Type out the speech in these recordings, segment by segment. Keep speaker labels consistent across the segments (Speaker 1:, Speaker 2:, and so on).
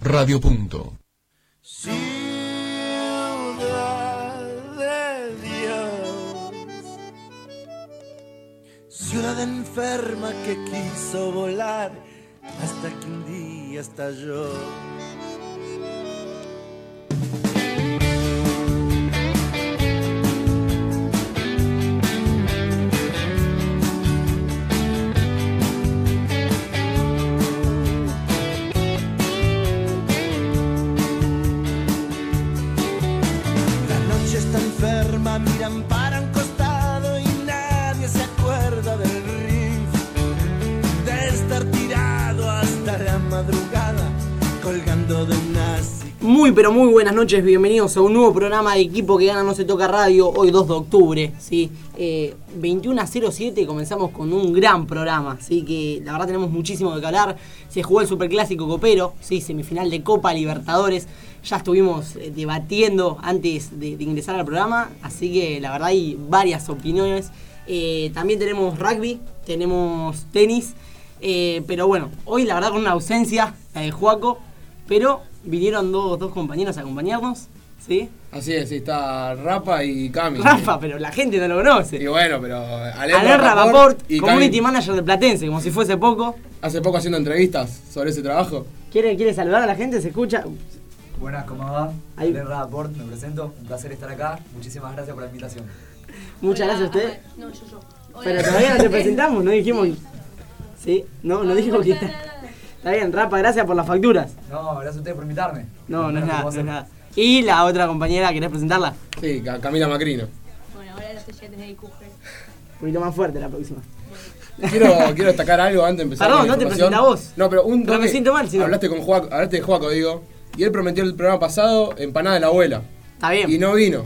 Speaker 1: Radio Punto.
Speaker 2: Ciudad de Dios, ciudad enferma que quiso volar hasta que un día estalló.
Speaker 3: Pero muy buenas noches, bienvenidos a un nuevo programa de equipo que gana No se toca radio, hoy 2 de octubre, ¿sí? Eh, 21 a 07 comenzamos con un gran programa, ¿sí? Que la verdad tenemos muchísimo que hablar, se jugó el Superclásico Copero, ¿sí? Semifinal de Copa Libertadores, ya estuvimos eh, debatiendo antes de, de ingresar al programa, así que la verdad hay varias opiniones. Eh, también tenemos rugby, tenemos tenis, eh, pero bueno, hoy la verdad con una ausencia, la de Juaco, pero vinieron dos, dos compañeros a acompañarnos, ¿sí?
Speaker 4: Así es, sí, está Rafa y Cami.
Speaker 3: Rafa, pero la gente no lo conoce.
Speaker 4: Y bueno, pero
Speaker 3: Alain Rapaport,
Speaker 4: y
Speaker 3: community
Speaker 4: Cami,
Speaker 3: manager de Platense, como si fuese poco.
Speaker 4: hace poco haciendo entrevistas sobre ese trabajo.
Speaker 3: ¿Quiere, quiere saludar a la gente? ¿Se escucha?
Speaker 5: Buenas, ¿cómo va?
Speaker 3: Ahí.
Speaker 5: Alain Rapport, me presento. Un placer estar acá. Muchísimas gracias por la invitación.
Speaker 3: Muchas
Speaker 6: Hola,
Speaker 3: gracias a usted.
Speaker 6: No, yo, yo. Hola.
Speaker 3: Pero todavía no te presentamos, no dijimos. ¿Sí? No, no dijimos que está. Está bien, Rafa, gracias por las facturas.
Speaker 5: No, gracias a ustedes por invitarme.
Speaker 3: No, no es nada, no. Y la otra compañera, ¿querés presentarla?
Speaker 4: Sí, Ca- Camila Macrino.
Speaker 6: Bueno, ahora los estudiantes de IQG.
Speaker 3: Un poquito más fuerte la próxima.
Speaker 4: Quiero, quiero destacar algo antes de empezar.
Speaker 3: Perdón, no te
Speaker 4: información.
Speaker 3: presenta vos.
Speaker 4: No, pero un
Speaker 3: Pero me siento mal, si no.
Speaker 4: Hablaste con Juaco, hablaste de Juaco, digo. Y él prometió el programa pasado empanada de la abuela.
Speaker 3: Está bien.
Speaker 4: Y no vino.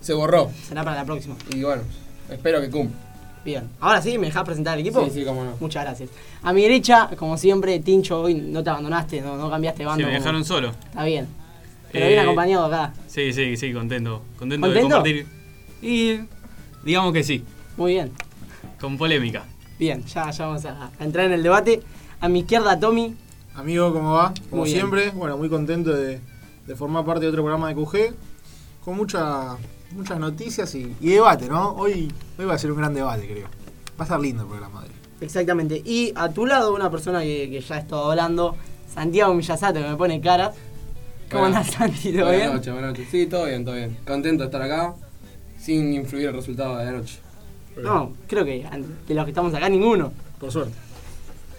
Speaker 4: Se borró.
Speaker 3: Será para la próxima.
Speaker 4: Y bueno, espero que cumpla.
Speaker 3: Bien. Ahora sí, ¿me dejás presentar al equipo?
Speaker 4: Sí, sí, cómo no.
Speaker 3: Muchas gracias. A mi derecha, como siempre, Tincho, hoy no te abandonaste, no, no cambiaste de bando.
Speaker 7: Sí, me
Speaker 3: como-
Speaker 7: dejaron solo.
Speaker 3: Está bien. Pero
Speaker 7: Eh,
Speaker 3: bien acompañado acá.
Speaker 7: Sí, sí, sí, contento. Contento, de
Speaker 3: ¿Contento?
Speaker 7: compartir. Y digamos que sí,
Speaker 3: Muy bien.
Speaker 7: con polémica.
Speaker 3: Bien, ya, ya vamos a, a entrar en el debate. A mi izquierda, Tommy.
Speaker 8: Amigo, ¿cómo va? Como
Speaker 3: Muy bien.
Speaker 8: siempre, bueno, muy contento de, de formar parte de otro programa de QG, con mucha, muchas noticias y, y debate, ¿no? Hoy, hoy va a ser un gran debate, creo. Va a estar lindo el programa de hoy.
Speaker 3: Exactamente. Y a tu lado, una persona que, que ya he estado hablando, Santiago Millasato, que me pone caras. ¿Cómo andás, Santi? ¿Todo
Speaker 4: Buenas
Speaker 3: bien?
Speaker 4: noches, buenas noches. Sí, todo bien, todo bien. Contento de estar acá, sin influir el resultado de la noche.
Speaker 3: No, creo que de los que estamos acá, ninguno.
Speaker 8: Por suerte.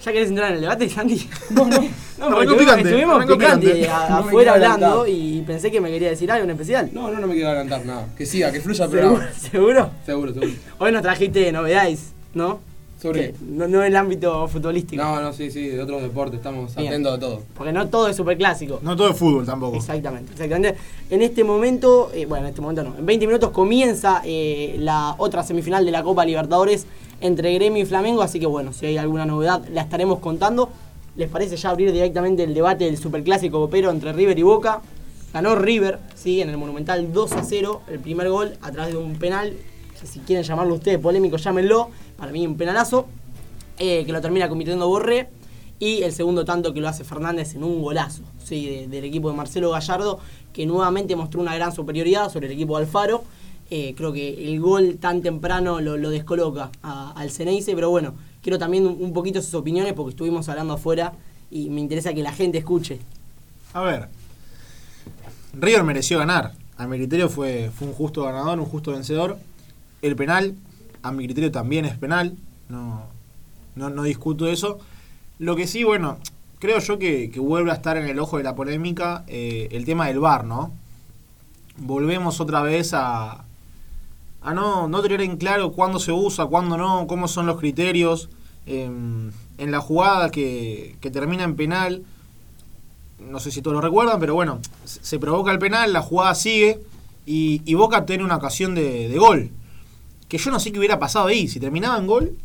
Speaker 3: ¿Ya querés entrar en el debate, Santi? No, no. No,
Speaker 8: Arrancó
Speaker 3: porque
Speaker 8: picante,
Speaker 3: estuvimos picante
Speaker 8: picante.
Speaker 3: a-
Speaker 4: No me
Speaker 3: afuera hablando y pensé que me quería decir algo en especial.
Speaker 4: No, no, no me quiero adelantar nada. Que siga, que fluya el
Speaker 3: ¿Seguro?
Speaker 4: programa.
Speaker 3: ¿Seguro?
Speaker 4: Seguro, seguro.
Speaker 3: Hoy nos trajiste novedades, ¿no?
Speaker 4: Sobre
Speaker 3: Que No, no el ámbito futbolístico.
Speaker 4: No, no, sí, sí, de otros deportes, estamos
Speaker 3: Bien.
Speaker 4: atentos a todo.
Speaker 3: Porque no todo es superclásico.
Speaker 8: No todo es fútbol tampoco.
Speaker 3: Exactamente, exactamente. En este momento, eh, bueno, en este momento no, en 20 minutos comienza eh, la otra semifinal de la Copa Libertadores entre Gremio y Flamengo, así que bueno, si hay alguna novedad la estaremos contando. ¿Les parece ya abrir directamente el debate del superclásico copero entre River y Boca? Ganó River, sí, en el Monumental 2 a 0, el primer gol a través de un penal, si quieren llamarlo ustedes polémico, llámenlo, para mí un penalazo, eh, que lo termina convirtiendo Borré, y el segundo tanto que lo hace Fernández en un golazo sí, de- del equipo de Marcelo Gallardo, que nuevamente mostró una gran superioridad sobre el equipo de Alfaro. Eh, creo que el gol tan temprano lo, lo descoloca al Ceneice, pero bueno, quiero también un, poquito sus opiniones porque estuvimos hablando afuera y me interesa que la gente escuche.
Speaker 8: A ver. River mereció ganar. A mi criterio fue, fue un justo ganador, un justo vencedor. El penal, a mi criterio también es penal. No, no, discuto eso. Lo que sí, bueno, creo yo que, que vuelve a estar en el ojo de la polémica eh, el tema del VAR, ¿no? Volvemos otra vez a, a no, no tener en claro cuándo se usa, cuándo no, cómo son los criterios. Em, en la jugada que, que termina en penal, no sé si todos lo recuerdan, pero bueno, se provoca el penal, la jugada sigue y, y Boca tiene una ocasión de, de gol. Que yo no sé qué hubiera pasado ahí, si terminaba en gol,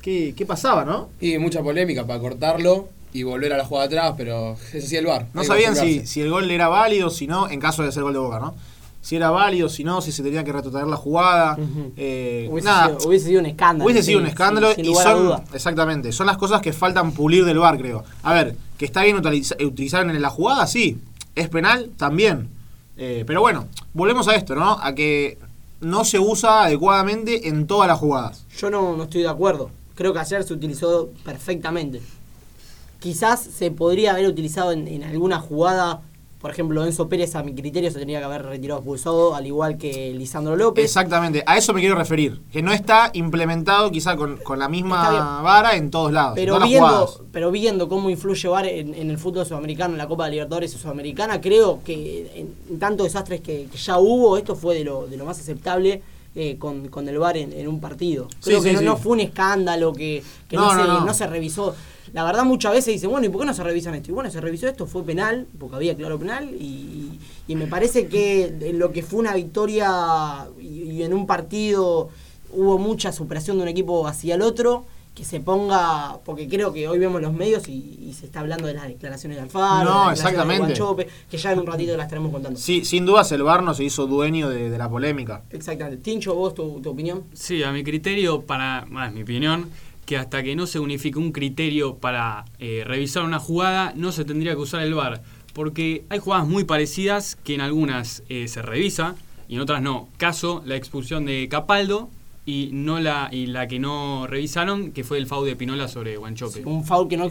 Speaker 8: ¿qué, qué pasaba, no?
Speaker 4: Y mucha polémica para cortarlo y volver a la jugada atrás, pero es así el bar.
Speaker 8: No sabían si, si el gol era válido, si no, en caso de ser gol de Boca, ¿no? Si era válido, si no, si se tenía que retrotraer la jugada. Eh,
Speaker 3: Hubiese,
Speaker 8: nada,
Speaker 3: sido, hubiese sido un escándalo.
Speaker 8: Hubiese sido
Speaker 3: sí,
Speaker 8: un escándalo y son
Speaker 3: duda.
Speaker 8: exactamente, son las cosas que faltan pulir del bar, creo. A ver, que está bien utiliza- utilizar en la jugada, sí. Es penal también. Eh, pero bueno, volvemos a esto, ¿no? A que no se usa adecuadamente en todas las jugadas.
Speaker 3: Yo no, no estoy de acuerdo. Creo que ayer se utilizó perfectamente. Quizás se podría haber utilizado en, en alguna jugada, por ejemplo, Enzo Pérez a mi criterio se tenía que haber retirado expulsado, al igual que Lisandro López.
Speaker 8: Exactamente, a eso me quiero referir. Que no está implementado quizá con, con la misma vara en todos lados.
Speaker 3: Pero
Speaker 8: todas
Speaker 3: viendo, pero viendo cómo influye VAR en, en el fútbol sudamericano, en la Copa de Libertadores Sudamericana, creo que en, en tantos desastres que, que ya hubo, esto fue de lo, de lo más aceptable eh, con, con el VAR en, en un partido. Creo
Speaker 8: Sí,
Speaker 3: que
Speaker 8: sí,
Speaker 3: no,
Speaker 8: sí.
Speaker 3: no fue un escándalo, que, que
Speaker 8: No,
Speaker 3: se,
Speaker 8: no
Speaker 3: se revisó. La verdad muchas veces dicen, bueno, ¿y por qué no se revisan esto? Y bueno, se revisó esto, fue penal, porque había claro penal, y, y me parece que en lo que fue una victoria y, y en un partido hubo mucha superación de un equipo hacia el otro, que se ponga, porque creo que hoy vemos los medios y, y se está hablando de las declaraciones de Alfaro,
Speaker 8: No,
Speaker 3: de de
Speaker 8: exactamente.
Speaker 3: Guanchope, que ya en un ratito las estaremos contando.
Speaker 8: Sí, sin dudas el VAR no se hizo dueño de, de la polémica.
Speaker 3: Exactamente. Tincho, vos, tu, tu opinión.
Speaker 7: Sí, a mi criterio, para, más mi opinión, que hasta que no se unifique un criterio para eh, revisar una jugada, no se tendría que usar el VAR. Porque hay jugadas muy parecidas que en algunas eh, se revisa y en otras no. Caso, la expulsión de Capaldo y no la y la que no revisaron, que fue el foul de Pinola sobre Guanchope.
Speaker 3: Un foul que no...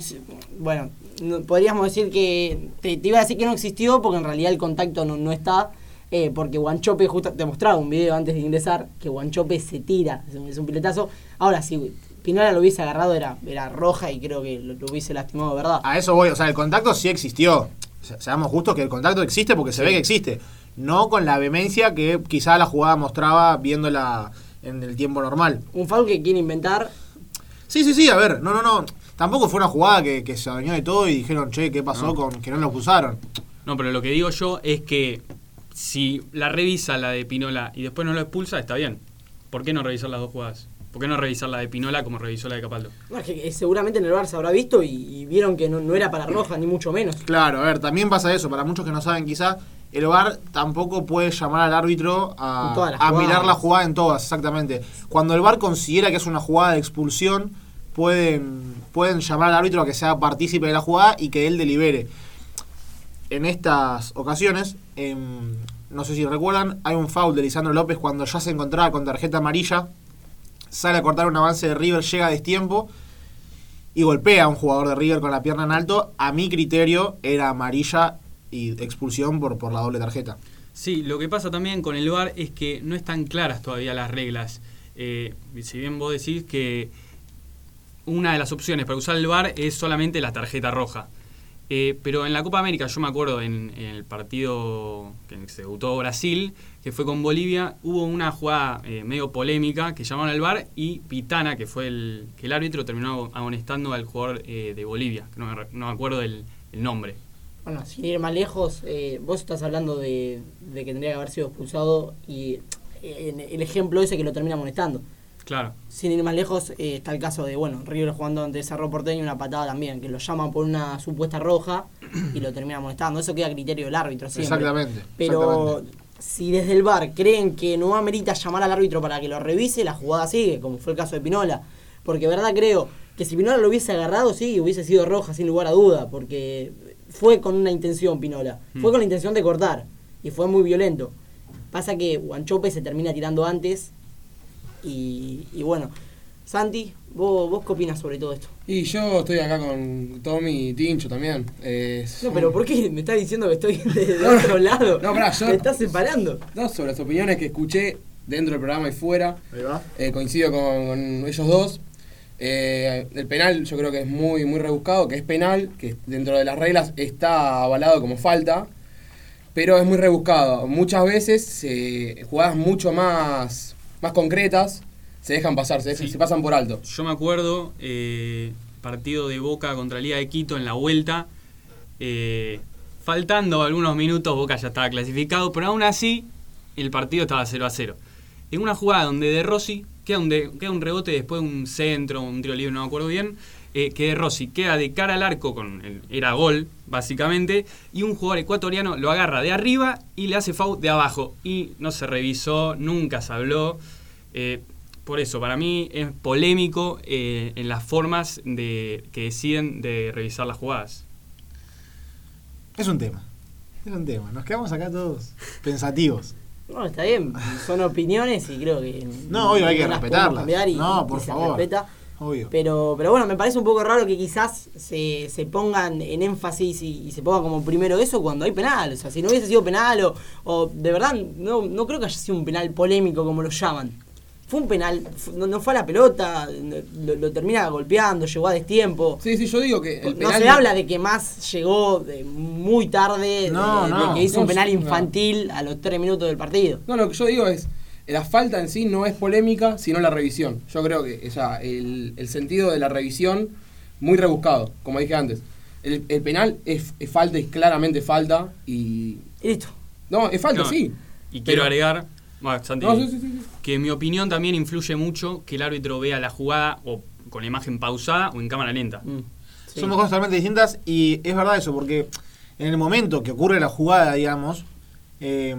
Speaker 3: Bueno, no- podríamos decir que... Te, iba a decir que no existió porque en realidad el contacto no, no está. eh, porque Guanchope, justo te mostraba un video antes de ingresar, que Guanchope se tira, es un, piletazo. Ahora, si Pinola lo hubiese agarrado era, era roja y creo que lo, lo hubiese lastimado, de ¿verdad?
Speaker 8: A eso voy, o sea, el contacto sí existió. Se- Seamos justos que el contacto existe porque se ve que existe. No con la vehemencia que quizá la jugada mostraba viéndola en el tiempo normal.
Speaker 3: Un foul que quiere inventar
Speaker 8: Sí, sí, sí, a ver, no, no, no. Tampoco fue una jugada que, que se adueñó de todo y dijeron, che, ¿qué pasó
Speaker 7: No.
Speaker 8: con que no lo expulsaron?
Speaker 7: No, pero lo que digo yo es que si la revisa la de Pinola y después no lo expulsa, está bien. ¿Por qué no revisar las dos jugadas? ¿Por qué no revisar la de Pinola como revisó la de Capaldo?
Speaker 3: No, es que eh, seguramente en el bar se habrá visto y, y vieron que no, no era para roja, ni mucho menos.
Speaker 8: Claro, a ver, también pasa eso. Para muchos que no saben, quizá el VAR tampoco puede llamar al árbitro a, mirar la jugada en todas, exactamente. Cuando el VAR considera que es una jugada de expulsión, pueden, pueden llamar al árbitro a que sea partícipe de la jugada y que él delibere. En estas ocasiones, em, no sé si recuerdan, hay un foul de Lisandro López cuando ya se encontraba con tarjeta amarilla. Sale a cortar un avance de River, llega a destiempo y golpea a un jugador de River con la pierna en alto. A mi criterio era amarilla y expulsión por, por la doble tarjeta.
Speaker 7: Sí, lo que pasa también con el VAR es que no están claras todavía las reglas. Eh, si bien vos decís que una de las opciones para usar el VAR es solamente la tarjeta roja. Eh, pero en la Copa América, yo me acuerdo en, en el partido que se debutó Brasil, que fue con Bolivia, hubo una jugada eh, medio polémica que llamaron al VAR y Pitana, que fue el, que el árbitro, terminó amonestando al jugador eh, de Bolivia, que no me, re- no me acuerdo el, el nombre.
Speaker 3: Bueno, sin ir más lejos, eh, vos estás hablando de, de que tendría que haber sido expulsado y eh, el ejemplo ese que lo termina amonestando.
Speaker 7: Claro.
Speaker 3: Sin ir más lejos, eh, está el caso de, bueno, River jugando ante Cerro Porteño una patada también, que lo llaman por una supuesta roja y lo termina amonestando. Eso queda a criterio del árbitro siempre.
Speaker 8: Exactamente.
Speaker 3: Pero
Speaker 8: exactamente.
Speaker 3: Si desde el bar creen que no amerita llamar al árbitro para que lo revise, la jugada sigue, como fue el caso de Pinola. Porque verdad creo que si Pinola lo hubiese agarrado, sí, hubiese sido roja sin lugar a duda, porque fue con una intención Pinola. Fue
Speaker 7: Mm.
Speaker 3: con la intención de cortar y fue muy violento. Pasa que Guanchope se termina tirando antes y, y bueno. Santi, ¿vos, ¿vos qué opinas sobre todo esto?
Speaker 4: Y yo estoy acá con Tommy y Tincho también. Eh,
Speaker 3: No, pero ¿por qué me estás diciendo que estoy de, de
Speaker 4: No, no.
Speaker 3: otro lado?
Speaker 4: No, pará, yo-
Speaker 3: Me estás separando.
Speaker 4: No, sobre las opiniones que escuché dentro del programa y fuera.
Speaker 8: Ahí va.
Speaker 4: Eh, coincido con, con ellos dos. Eh, el penal yo creo que es muy, muy rebuscado, que es penal, que dentro de las reglas está avalado como falta, pero es muy rebuscado. Muchas veces eh, jugadas mucho más, más concretas se dejan pasar, se, dejan-
Speaker 7: Sí.
Speaker 4: se pasan por alto.
Speaker 7: Yo me acuerdo, eh, partido de Boca contra Liga de Quito en la vuelta. eh, faltando algunos minutos, Boca ya estaba clasificado, pero aún así el partido estaba 0 a 0. En una jugada donde De Rossi queda un, de- queda un rebote después de un centro, un tiro libre, no me acuerdo bien. eh, que De Rossi queda de cara al arco, con el- era gol, básicamente, y un jugador ecuatoriano lo agarra de arriba y le hace foul de abajo. Y no se revisó, nunca se habló. Eh, por eso, para mí es polémico eh, en las formas de, que deciden de revisar las jugadas.
Speaker 8: Es un tema. Es un tema. Nos quedamos acá todos pensativos.
Speaker 3: No, está bien, son opiniones y creo que.
Speaker 8: No, obvio, hay que respetarlas.
Speaker 3: cambiar y-
Speaker 8: No,
Speaker 3: y
Speaker 8: por
Speaker 3: se
Speaker 8: favor.
Speaker 3: respeta.
Speaker 8: Obvio.
Speaker 3: Pero, pero bueno, me parece un poco raro que quizás se, se pongan en énfasis y, y se ponga como primero eso cuando hay penal. O sea, si no hubiese sido penal o, o de verdad, no, no creo que haya sido un penal polémico como lo llaman. Fue un penal, no, no fue a la pelota, lo, lo termina golpeando, llegó a destiempo.
Speaker 4: Sí, sí, yo digo que el
Speaker 3: No
Speaker 4: penal.
Speaker 3: se habla de que más llegó de muy tarde,
Speaker 8: No,
Speaker 3: de, que hizo
Speaker 4: No,
Speaker 3: un penal infantil a los tres minutos del partido.
Speaker 4: No, lo que yo digo es, la falta en sí no es polémica, sino la revisión. Yo creo que o sea, el, el sentido de la revisión, muy rebuscado, como dije antes. El, el penal es, es falta, es claramente falta, y...
Speaker 3: Listo.
Speaker 4: No, es falta,
Speaker 7: No,
Speaker 4: sí.
Speaker 7: Y
Speaker 4: Pero-
Speaker 7: quiero agregar, bueno, Santi,
Speaker 4: No, sí, sí, sí, sí.
Speaker 7: que en mi opinión también influye mucho que el árbitro vea la jugada o con la imagen pausada o en cámara lenta.
Speaker 3: Mm, sí.
Speaker 8: Son dos cosas totalmente distintas y es verdad eso, porque en el momento que ocurre la jugada, digamos, eh,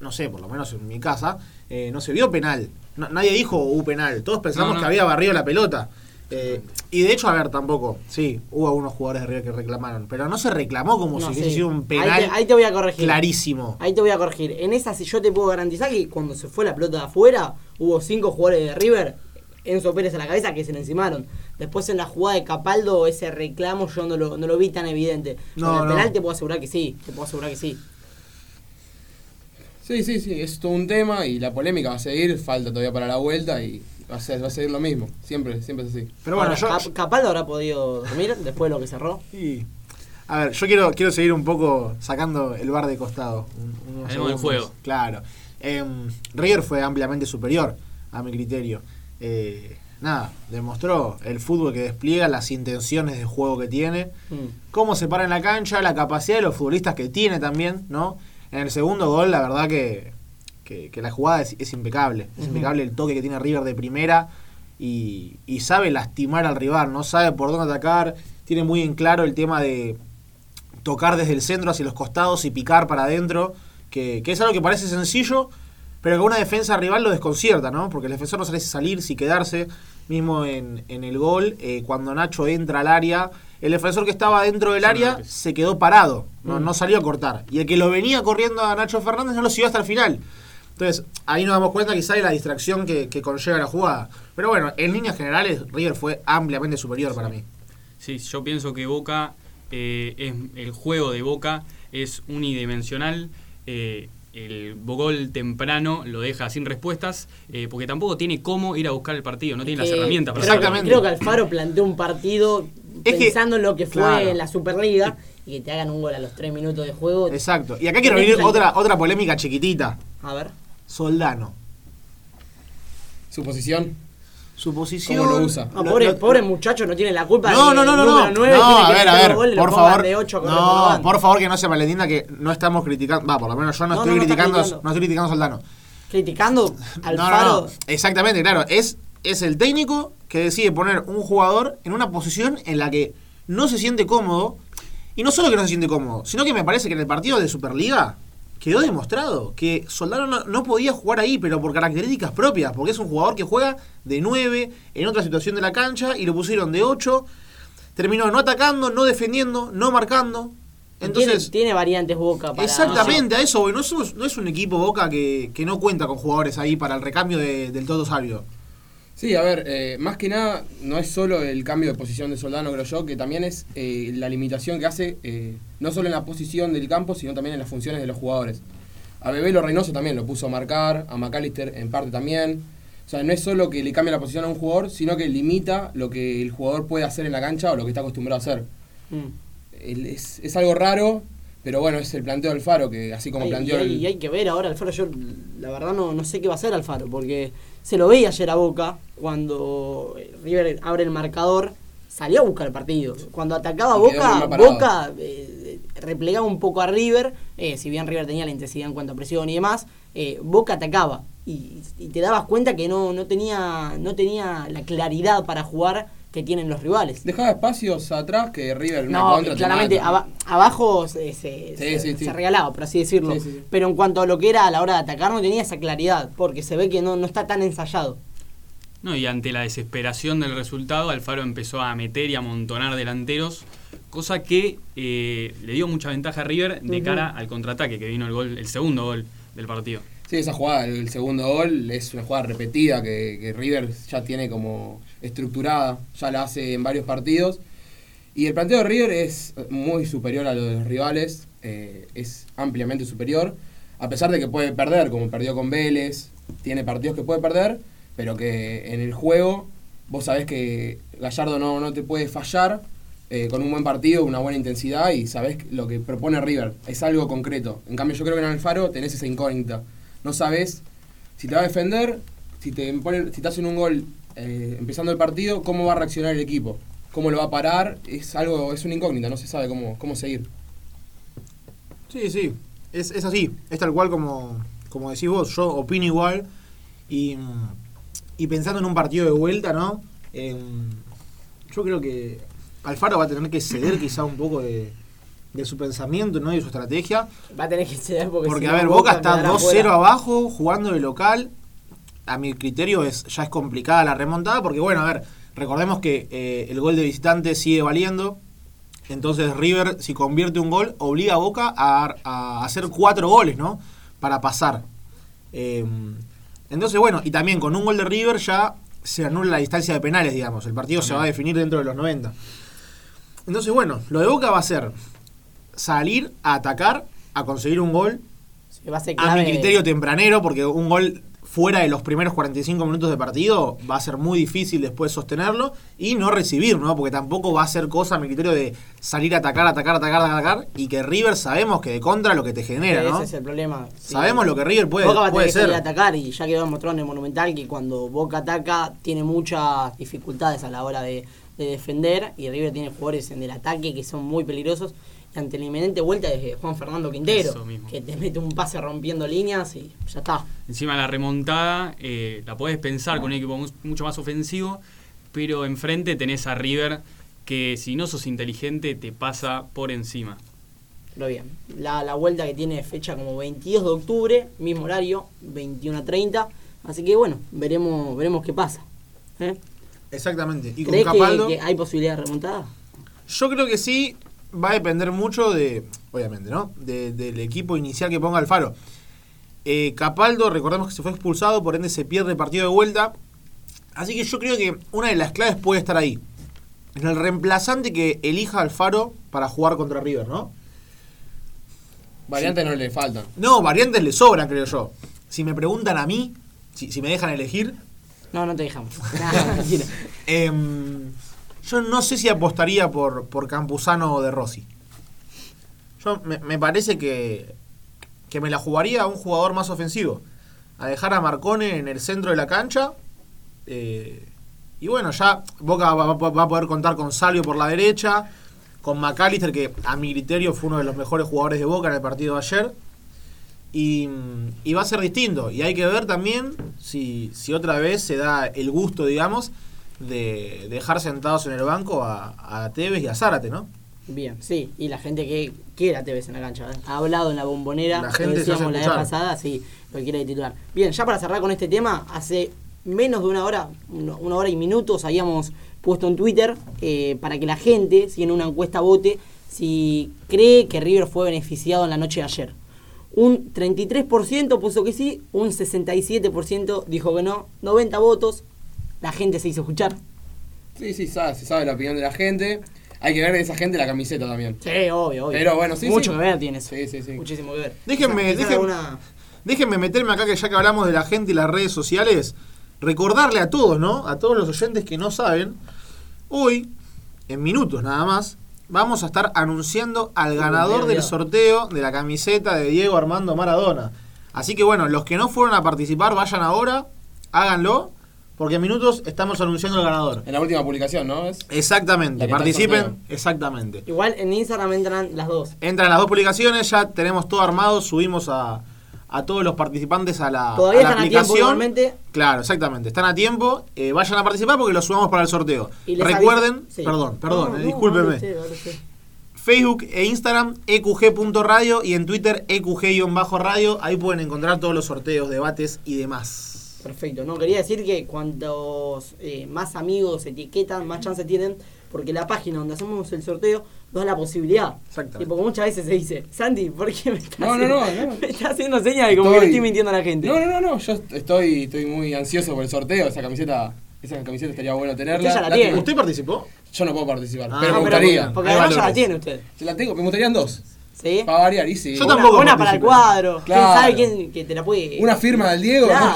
Speaker 8: no sé, por lo menos en mi casa, eh, no se vio penal. No- nadie dijo hubo penal. Todos pensamos
Speaker 7: No, no.
Speaker 8: que había barrido la pelota. Eh, y de hecho, a ver, tampoco. Sí, hubo algunos jugadores de River que reclamaron, pero no se reclamó como
Speaker 3: No,
Speaker 8: si
Speaker 3: sí.
Speaker 8: hubiese sido un
Speaker 3: Ahí
Speaker 8: penal
Speaker 3: te- ahí te voy a corregir.
Speaker 8: clarísimo.
Speaker 3: Ahí te voy a corregir. En esa, si yo te puedo garantizar que cuando se fue la pelota de afuera, hubo cinco jugadores de River, Enzo Pérez a la cabeza, que se le encimaron. Después en la jugada de Capaldo, ese reclamo yo no lo, no lo vi tan evidente.
Speaker 8: No,
Speaker 3: en el
Speaker 8: no.
Speaker 3: penal te puedo asegurar que sí. Te puedo asegurar que sí.
Speaker 4: Sí, sí, sí, es todo un tema y la polémica va a seguir, falta todavía para la vuelta y va a, ser, va a seguir lo mismo. Siempre, siempre es así.
Speaker 8: Pero bueno,
Speaker 3: Ahora,
Speaker 8: yo,
Speaker 3: Cap- Capaldo habrá podido dormir después de lo que cerró.
Speaker 8: Y, a ver, yo quiero, quiero seguir un poco sacando el bar de costado. un- segundos.
Speaker 7: juego.
Speaker 8: Claro. Em, River fue ampliamente superior, a mi criterio. Eh, nada, demostró el fútbol que despliega, las intenciones de juego que tiene,
Speaker 3: Mm.
Speaker 8: cómo se para en la cancha, la capacidad de los futbolistas que tiene también, ¿no? En el segundo gol, la verdad que, que, que la jugada es, es impecable. Es impecable el toque que tiene River de primera y, y sabe lastimar al rival, no sabe por dónde atacar, tiene muy en claro el tema de tocar desde el centro hacia los costados y picar para adentro, que, que es algo que parece sencillo, pero que una defensa rival lo desconcierta, ¿no? Porque el defensor no sabe si salir, si quedarse. Mismo en, en el gol, eh, cuando Nacho entra al área, el defensor que estaba dentro del área se quedó parado, no,
Speaker 3: Mm.
Speaker 8: no salió a cortar. Y el que lo venía corriendo a Nacho Fernández no lo siguió hasta el final. Entonces, ahí nos damos cuenta quizá de la distracción que, que conlleva la jugada. Pero bueno, en líneas generales, River fue ampliamente superior para mí.
Speaker 7: Sí, yo pienso que Boca, eh, es, el juego de Boca es unidimensional. eh, el gol temprano lo deja sin respuestas, eh, porque tampoco tiene cómo ir a buscar el partido, no tiene las herramientas para
Speaker 3: creo-
Speaker 7: hacerlo.
Speaker 8: Exactamente.
Speaker 3: Creo que Alfaro planteó un partido
Speaker 8: Es que-
Speaker 3: pensando en lo que fue
Speaker 8: claro.
Speaker 3: en la Superliga y que te hagan un gol a los tres minutos de juego.
Speaker 8: Exacto. Y acá quiero abrir otra, otra polémica chiquitita.
Speaker 3: A ver.
Speaker 8: Soldano.
Speaker 4: Su posición,
Speaker 8: Su posición.
Speaker 4: ¿cómo lo usa?
Speaker 3: No,
Speaker 8: Lo-
Speaker 3: pobre, muchacho no tiene la culpa
Speaker 8: No,
Speaker 3: de
Speaker 8: no,
Speaker 3: que
Speaker 8: no, no, no.
Speaker 3: 9
Speaker 8: No, a ver, a ver,
Speaker 3: gol
Speaker 8: por favor.
Speaker 3: de 8 a correr por
Speaker 8: No, por favor que no se malentienda que no estamos criticando, va, por lo menos yo no,
Speaker 3: No,
Speaker 8: estoy
Speaker 3: no, no
Speaker 8: criticando,
Speaker 3: criticando.
Speaker 8: no estoy criticando a Soldano.
Speaker 3: Criticando al
Speaker 8: No,
Speaker 3: Faro.
Speaker 8: no, no. Exactamente, claro, es es el técnico que decide poner un jugador en una posición en la que no se siente cómodo y no solo que no se siente cómodo, sino que me parece que en el partido de Superliga quedó demostrado que Soldano no, no podía jugar ahí, pero por características propias, porque es un jugador que juega de 9 en otra situación de la cancha y lo pusieron de 8, terminó no atacando, no defendiendo, no marcando.
Speaker 3: Entonces, tiene, tiene variantes Boca para.
Speaker 8: exactamente a eso voy. No, es, no es un equipo Boca que, que no cuenta con jugadores ahí para el recambio de- del Toto Salvio.
Speaker 4: Sí, a ver, eh, más que nada no es solo el cambio de posición de Soldano, creo yo, que también es eh, la limitación que hace, eh, no solo en la posición del campo, sino también en las funciones de los jugadores. A Bebelo Reynoso también lo puso a marcar, a McAllister en parte también. O sea, no es solo que le cambia la posición a un jugador, sino que limita lo que el jugador puede hacer en la cancha o lo que está acostumbrado a hacer.
Speaker 3: Mm.
Speaker 4: Es, es algo raro, pero bueno, es el planteo del Faro, que así como
Speaker 3: Hay-
Speaker 4: planteó
Speaker 3: y, hay,
Speaker 4: el...
Speaker 3: y hay que ver ahora Alfaro. Yo, la verdad, no, no sé qué va a hacer Alfaro. Porque se lo veía ayer a Boca. Cuando River abre el marcador, salió a buscar el partido. Cuando atacaba Boca. Boca eh, replegaba un poco a River. eh, si bien River tenía la intensidad en cuanto a presión y demás, eh, Boca atacaba. Y, y te dabas cuenta que no, no, tenía, no tenía la claridad para jugar que tienen los rivales.
Speaker 4: Dejaba espacios atrás que River
Speaker 3: No,
Speaker 4: contra te
Speaker 3: claramente aba- abajo se, se,
Speaker 4: Sí,
Speaker 3: se-
Speaker 4: sí, sí.
Speaker 3: se regalaba, por así decirlo.
Speaker 4: Sí, sí, sí.
Speaker 3: Pero en cuanto a lo que era a la hora de atacar, no tenía esa claridad, porque se ve que no, no está tan ensayado.
Speaker 7: No, y ante la desesperación del resultado, Alfaro empezó a meter y a amontonar delanteros, cosa que eh, le dio mucha ventaja a River de cara al contraataque, que vino el gol, el segundo gol del partido.
Speaker 4: Sí, esa jugada, el segundo gol, es una jugada repetida que, que River ya tiene como estructurada, ya la hace en varios partidos. Y el planteo de River es muy superior a lo de los rivales, eh, es ampliamente superior, a pesar de que puede perder, como perdió con Vélez, tiene partidos que puede perder, pero que en el juego vos sabés que Gallardo no, no te puede fallar eh, con un buen partido, una buena intensidad y sabés lo que propone River, es algo concreto. En cambio yo creo que en Alfaro tenés esa incógnita, no sabés si te va a defender, si te, ponen, si te hacen un gol eh, empezando el partido, cómo va a reaccionar el equipo, cómo lo va a parar, es algo, es una incógnita, no se sabe cómo, cómo seguir.
Speaker 8: Sí, sí, es, es así, es tal cual como, como decís vos, yo opino igual y, y pensando en un partido de vuelta, ¿no? Em, yo creo que Alfaro va a tener que ceder quizá un poco de, de su pensamiento ¿no? y de su estrategia,
Speaker 3: Va a tener que ceder porque,
Speaker 8: porque
Speaker 3: si
Speaker 8: a ver, Boca está
Speaker 3: quedará
Speaker 8: 2-0
Speaker 3: fuera.
Speaker 8: abajo, jugando de local, a mi criterio es ya es complicada la remontada, porque bueno, a ver, recordemos que eh, el gol de visitante sigue valiendo, entonces River, si convierte un gol, obliga a Boca a, a hacer cuatro goles, ¿no? Para pasar. Eh, entonces, bueno, y también con un gol de River ya se anula la distancia de penales, digamos. El partido se va a definir dentro de los 90. Entonces, bueno, lo de Boca va a ser salir a atacar, a conseguir un gol,
Speaker 3: Sí, va a ser
Speaker 8: a mi criterio tempranero, porque un gol fuera de los primeros 45 minutos de partido va a ser muy difícil después sostenerlo y no recibir, ¿no? Porque tampoco va a ser cosa, a mi criterio, de salir a atacar, atacar, atacar, atacar y que River sabemos que de contra lo que te genera,
Speaker 3: Ese
Speaker 8: ¿no?
Speaker 3: es el problema. Sí.
Speaker 8: Sabemos lo que River puede,
Speaker 3: Boca va a
Speaker 8: puede
Speaker 3: tener que salir
Speaker 8: ser.
Speaker 3: a atacar y ya quedó demostrado en el Monumental que cuando Boca ataca tiene muchas dificultades a la hora de, de defender y River tiene jugadores en el ataque que son muy peligrosos ante la inminente vuelta de Juan Fernando Quintero
Speaker 7: Eso mismo.
Speaker 3: que te mete un pase rompiendo líneas y ya está.
Speaker 7: Encima la remontada eh, la podés pensar con un equipo mu- mucho más ofensivo, pero enfrente tenés a River que si no sos inteligente te pasa por encima.
Speaker 3: Pero bien, la, la vuelta que tiene fecha como 22 de octubre, mismo horario, 21 a 30. Así que bueno, veremos, veremos qué pasa. ¿eh?
Speaker 8: Exactamente. Y con
Speaker 3: ¿Crees que,
Speaker 8: Capaldo,
Speaker 3: que hay posibilidad de remontada?
Speaker 8: yo creo que sí va a depender mucho de, obviamente, ¿no? De- del equipo inicial que ponga Alfaro. Eh, Capaldo, recordemos que se fue expulsado, por ende se pierde el partido de vuelta. Así que yo creo que una de las claves puede estar ahí. En el reemplazante que elija Alfaro para jugar contra River, ¿no?
Speaker 4: Variantes no le faltan.
Speaker 8: No, variantes le sobran, creo yo. Si me preguntan a mí, si, si me dejan elegir,
Speaker 3: No, no te dejamos.
Speaker 8: Em, yo no sé si apostaría por, por Campuzano o de Rossi. Yo me, me parece que, que me la jugaría a un jugador más ofensivo. A dejar a Marcone en el centro de la cancha. eh, y bueno, ya Boca va, va- a poder contar con Salvio por la derecha. Con McAllister, que a mi criterio fue uno de los mejores jugadores de Boca en el partido de ayer. Y, y va a ser distinto. Y hay que ver también si, si otra vez se da el gusto, digamos, de dejar sentados en el banco a, a Tevez y a Zárate, ¿no?
Speaker 3: Bien, sí. Y la gente que quiere a Tevez en la cancha. ¿eh? Ha hablado en la bombonera.
Speaker 8: La gente
Speaker 3: lo decíamos la vez pasada, sí, lo quiere de titular. Bien, ya para cerrar con este tema, hace menos de una hora, una una hora y minutos, habíamos puesto en Twitter eh, para que la gente, si en una encuesta vote, si cree que River fue beneficiado en la noche de ayer. Un 33% puso que sí, un 67% dijo que no, 90 votos, la gente se hizo escuchar.
Speaker 4: Sí, sí, sabe, se sabe la opinión de la gente. Hay que ver de esa gente la camiseta también.
Speaker 3: Sí, obvio, obvio.
Speaker 4: Pero bueno, sí,
Speaker 3: Mucho
Speaker 4: sí.
Speaker 3: que ver tiene eso.
Speaker 4: Sí, sí, sí.
Speaker 3: Muchísimo que ver.
Speaker 8: Déjenme- déjenme-
Speaker 3: alguna-
Speaker 8: Déjenme meterme acá que ya que hablamos de la gente y las redes sociales, recordarle a todos, ¿no? A todos los oyentes que no saben, hoy, en minutos nada más, vamos a estar anunciando al
Speaker 3: Uh,
Speaker 8: ganador del sorteo de la camiseta de Diego Armando Maradona. Así que bueno, los que no fueron a participar, vayan ahora, háganlo, porque en minutos estamos anunciando al ganador.
Speaker 4: En la última publicación, ¿no? ¿Ves?
Speaker 8: Exactamente,
Speaker 4: el
Speaker 8: participen, exactamente.
Speaker 3: Igual en Instagram entran las dos.
Speaker 8: Entran las dos publicaciones, ya tenemos todo armado, subimos a, a todos los participantes a la,
Speaker 3: Todavía
Speaker 8: a la
Speaker 3: están a tiempo.
Speaker 8: Claro, exactamente. Están a tiempo. eh, vayan a participar porque los subamos para el sorteo.
Speaker 3: Y les
Speaker 8: Recuerden,
Speaker 3: sí.
Speaker 8: perdón, perdón,
Speaker 3: No,
Speaker 8: eh,
Speaker 3: no,
Speaker 8: discúlpeme.
Speaker 3: hable usted.
Speaker 8: Facebook e Instagram, eqg.radio y en Twitter, eqg-radio. Ahí pueden encontrar todos los sorteos, debates y demás.
Speaker 3: Perfecto, no, quería decir que cuantos eh, más amigos etiquetan, más chance tienen, porque la página donde hacemos el sorteo nos da la posibilidad.
Speaker 8: Exactamente.
Speaker 3: Y porque muchas veces se dice, Santi, ¿por qué me estás
Speaker 4: No, no, no,
Speaker 3: haciendo,
Speaker 4: no.
Speaker 3: me está haciendo señas de como que le estoy mintiendo a la gente?
Speaker 4: No, no, no, no. Yo estoy, estoy muy ansioso por el sorteo. Esa camiseta, esa camiseta estaría bueno tenerla.
Speaker 3: Usted ya la tiene.
Speaker 4: tengo.
Speaker 8: ¿Usted participó?
Speaker 4: Yo no puedo participar,
Speaker 8: Ah,
Speaker 4: pero me gustaría.
Speaker 3: porque, además ya la tiene usted.
Speaker 4: Se la tengo, me gustarían dos.
Speaker 3: ¿Sí?
Speaker 4: Para variar, y sí.
Speaker 8: Yo
Speaker 3: Una-
Speaker 8: tampoco
Speaker 3: Una para el cuadro.
Speaker 4: Claro.
Speaker 3: ¿Quién sabe quién que te la puede.?
Speaker 4: Una firma del Diego.
Speaker 3: Claro.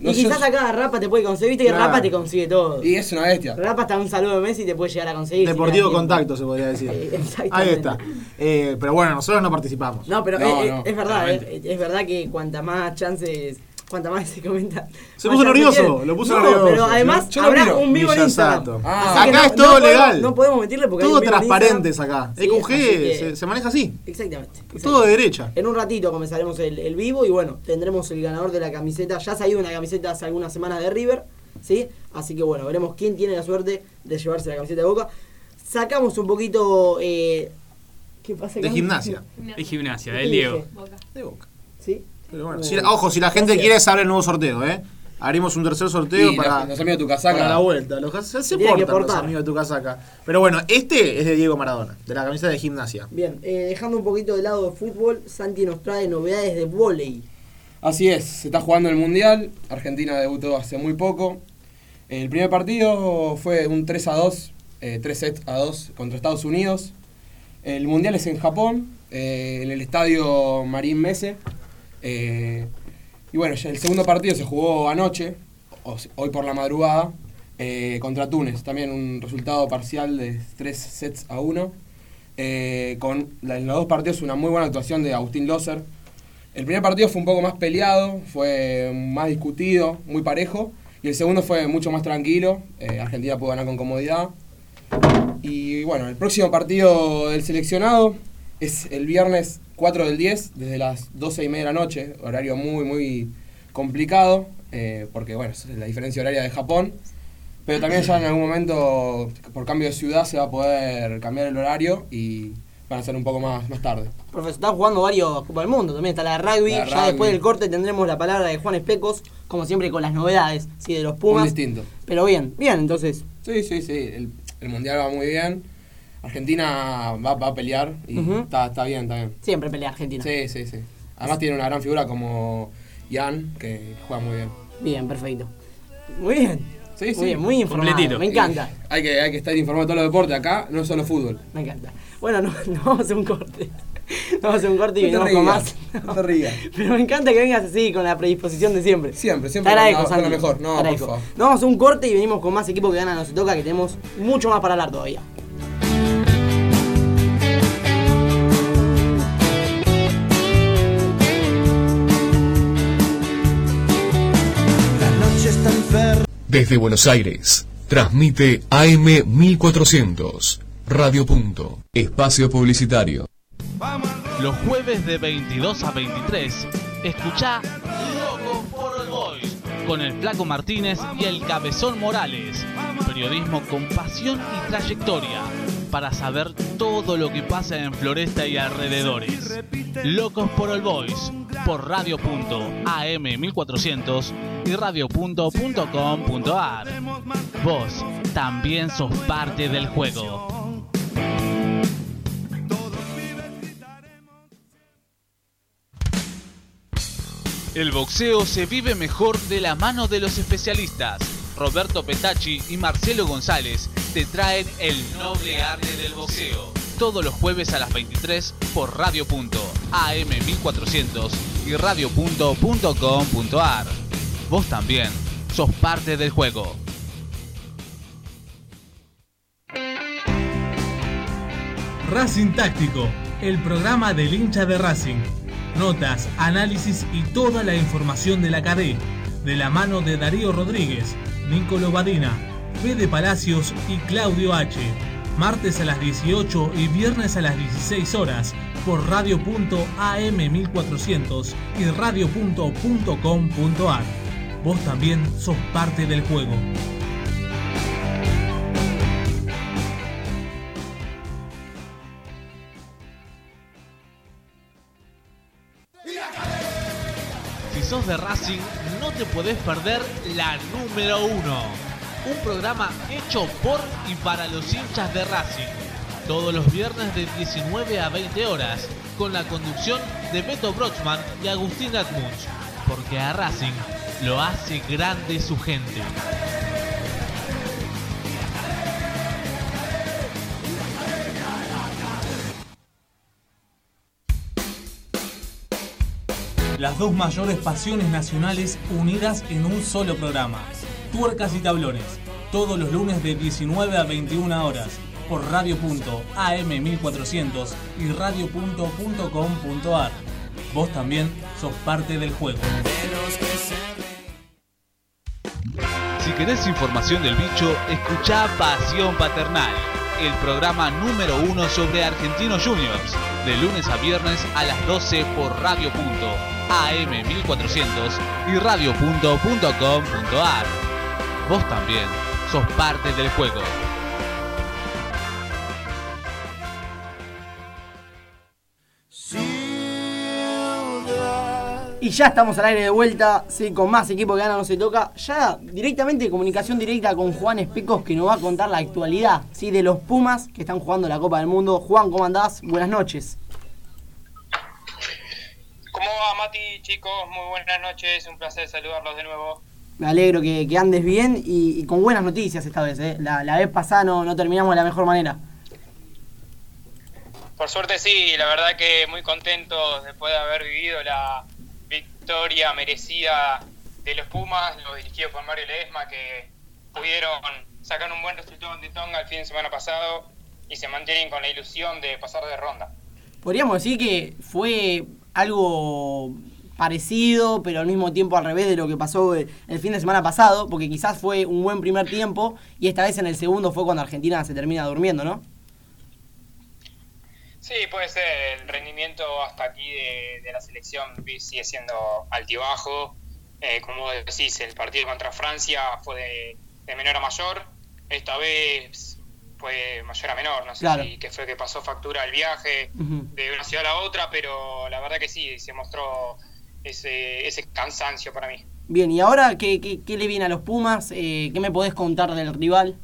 Speaker 4: no,
Speaker 3: y
Speaker 4: yo-
Speaker 3: quizás acá Rapa te puede conseguir, viste que
Speaker 8: Claro.
Speaker 3: Rapa te consigue todo.
Speaker 4: Y es una bestia.
Speaker 3: Rapa hasta un saludo de Messi te puede llegar a conseguir.
Speaker 8: Deportivo. Contacto, se podría decir.
Speaker 3: Eh, exactamente.
Speaker 8: Ahí está. Eh, pero bueno, nosotros no participamos.
Speaker 3: No, pero
Speaker 4: No,
Speaker 3: es,
Speaker 4: no,
Speaker 3: es verdad, es, es verdad que cuanta más chances, cuanta más se comenta.
Speaker 8: Se puso nervioso, lo puso
Speaker 3: no,
Speaker 8: nervioso.
Speaker 3: pero además
Speaker 4: Yo
Speaker 3: habrá
Speaker 4: miro.
Speaker 3: un vivo en Instagram.
Speaker 4: Ah.
Speaker 8: Acá es todo legal.
Speaker 3: no podemos mentirle porque hay
Speaker 8: Todo
Speaker 3: un
Speaker 8: es
Speaker 3: Instagram.
Speaker 8: acá.
Speaker 3: Sí,
Speaker 8: EQG
Speaker 3: que-
Speaker 8: se, se maneja así.
Speaker 3: Exactamente.
Speaker 8: Todo de derecha.
Speaker 3: En un ratito comenzaremos el, el vivo y bueno, tendremos el ganador de la camiseta. Ya ha salido una camiseta hace algunas semanas de River, ¿sí? Así que bueno, veremos quién tiene la suerte de llevarse la camiseta de Boca. Sacamos un poquito... Eh, ¿Qué pasa
Speaker 8: De gimnasia.
Speaker 7: De gimnasia,
Speaker 3: ¿Qué
Speaker 7: del Diego.
Speaker 6: Boca.
Speaker 8: De Boca.
Speaker 3: ¿Sí?
Speaker 8: Pero bueno, si la- ojo, si la gente
Speaker 3: gracias.
Speaker 8: quiere saber el nuevo sorteo, ¿eh? Haremos un tercer sorteo para,
Speaker 4: los, los amigos de tu casaca.
Speaker 8: para la vuelta. Los, se se portan los amigos de tu casaca. Pero bueno, este es de Diego Maradona, de la camiseta de gimnasia.
Speaker 3: Bien, eh, dejando un poquito de lado de fútbol, Santi nos trae novedades de vóley.
Speaker 4: Así es, se está jugando el Mundial. Argentina debutó hace muy poco. El primer partido fue un 3 a 2, eh, 3 sets a 2 contra Estados Unidos. El Mundial es en Japón, eh, en el estadio Marín Mese. Eh, y bueno, el segundo partido se jugó anoche, hoy por la madrugada, eh, contra Túnez. También un resultado parcial de 3 sets a 1. Eh, con la- en los dos partidos una muy buena actuación de Agustín Loser. El primer partido fue un poco más peleado, fue más discutido, muy parejo. Y el segundo fue mucho más tranquilo. Argentina pudo ganar con comodidad. Y bueno, el próximo partido del seleccionado es el viernes 4 del 10, desde las 12 y media de la noche. Horario muy, muy complicado, eh, porque bueno, es la diferencia horaria de Japón. Pero también ya en algún momento, por cambio de ciudad, se va a poder cambiar el horario y van a ser un poco más, más tarde.
Speaker 3: Profesor, está jugando varios Copa del Mundo, también está la de rugby.
Speaker 4: La
Speaker 3: ya
Speaker 4: rugby.
Speaker 3: después del corte tendremos la palabra de Juan Especos, como siempre con las novedades, sí, de los
Speaker 4: Un
Speaker 3: Pumas.
Speaker 4: distinto.
Speaker 3: Pero bien, bien, entonces.
Speaker 4: Sí, sí, sí. El, el mundial va muy bien. Argentina va, va a pelear y está, está bien, está bien.
Speaker 3: Siempre pelea Argentina.
Speaker 4: Sí, sí, sí. Además tiene una gran figura como Ian, que juega muy bien.
Speaker 3: Bien, perfecto. Muy bien.
Speaker 4: Sí, sí.
Speaker 3: Muy bien, muy informado.
Speaker 7: Completito.
Speaker 3: Me encanta.
Speaker 4: Y hay, que, hay que estar informado de todos los deportes acá, no solo fútbol.
Speaker 3: Me encanta. Bueno, no, no vamos a hacer un corte. Vamos a hacer un corte y
Speaker 4: No
Speaker 3: venimos con más.
Speaker 4: no te rías.
Speaker 3: Pero me encanta que vengas así, con la predisposición de siempre.
Speaker 4: Siempre, siempre
Speaker 3: Te agradezco,
Speaker 4: con la- con la
Speaker 3: Santi.
Speaker 4: mejor. No, por favor.
Speaker 3: No, vamos a hacer un corte y venimos con más equipo que gana no se toca, que tenemos mucho más para hablar todavía.
Speaker 1: Desde Buenos Aires, transmite AM 1400, Radio Punto, espacio publicitario.
Speaker 9: Los jueves de 22 a 23, escucha Loco por Boys con el Flaco Martínez y el Cabezón Morales. Periodismo con pasión y trayectoria para saber todo lo que pasa en Floresta y alrededores. Locos por el Boys por Radio Punto AM 1400 y Radio.com.ar. Vos también sos parte del juego. El boxeo se vive mejor de la mano de los especialistas. Roberto Petacci y Marcelo González te traen el noble arte del boxeo. Todos los jueves a las 23 por Radio Punto, AM 1400 y Radio.com.ar. Vos también sos parte del juego.
Speaker 10: Racing Táctico, el programa del hincha de Racing. Notas, análisis y toda la información de la cadena. De la mano de Darío Rodríguez, Nicolo Badina, Fede Palacios y Claudio H. Martes a las 18 y viernes a las 16 horas por radio.am1400 y radio.com.ar. Vos también sos parte del juego.
Speaker 9: Si sos de Racing, no te podés perder la número uno. Un programa hecho por y para los hinchas de Racing. Todos los viernes de 19 a 20 horas, con la conducción de Beto Brochman y Agustín Atmunch. Porque a Racing lo hace grande su gente.
Speaker 10: Las dos mayores pasiones nacionales unidas en un solo programa. Tuercas y tablones. Todos los lunes de 19 a 21 horas. Por radio.am1400 y radio.com.ar. Vos también sos parte del juego.
Speaker 9: Si querés información del bicho, escuchá Pasión Paternal, el programa número uno sobre Argentinos Juniors, de lunes a viernes a las 12 por radio.am1400 y radio.com.ar. Vos también sos parte del juego.
Speaker 3: Y ya estamos al aire de vuelta, sí, con más equipo que gana no se toca. Ya directamente comunicación directa con Juan Especos que nos va a contar la actualidad ¿sí? de los Pumas que están jugando la Copa del Mundo. Juan, ¿cómo andás? Buenas noches.
Speaker 11: ¿Cómo va Mati, chicos? Muy buenas noches, un placer saludarlos de nuevo.
Speaker 3: Me alegro que, que andes bien y, y con buenas noticias esta vez. ¿eh? La, la vez pasada no, no terminamos de la mejor manera.
Speaker 11: Por suerte sí, la verdad que muy contentos después de haber vivido la victoria merecida de los Pumas, los dirigidos por Mario Ledesma, que pudieron sacar un buen resultado de Tonga el fin de semana pasado y se mantienen con la ilusión de pasar de ronda.
Speaker 3: Podríamos decir que fue algo parecido, pero al mismo tiempo al revés de lo que pasó el fin de semana pasado, porque quizás fue un buen primer tiempo y esta vez en el segundo fue cuando Argentina se termina durmiendo, ¿no?
Speaker 11: Sí, puede ser. El rendimiento hasta aquí de, de la selección sigue siendo altibajo. Eh, como decís, el partido contra Francia fue de, de, menor a mayor. Esta vez fue mayor a menor. No sé
Speaker 3: Claro.
Speaker 11: si qué fue que pasó factura el viaje de una ciudad a la otra, pero la verdad que sí, se mostró ese, ese cansancio para mí.
Speaker 3: Bien, y ahora, ¿qué, qué, qué le viene a los Pumas? Eh, ¿Qué me podés contar del rival?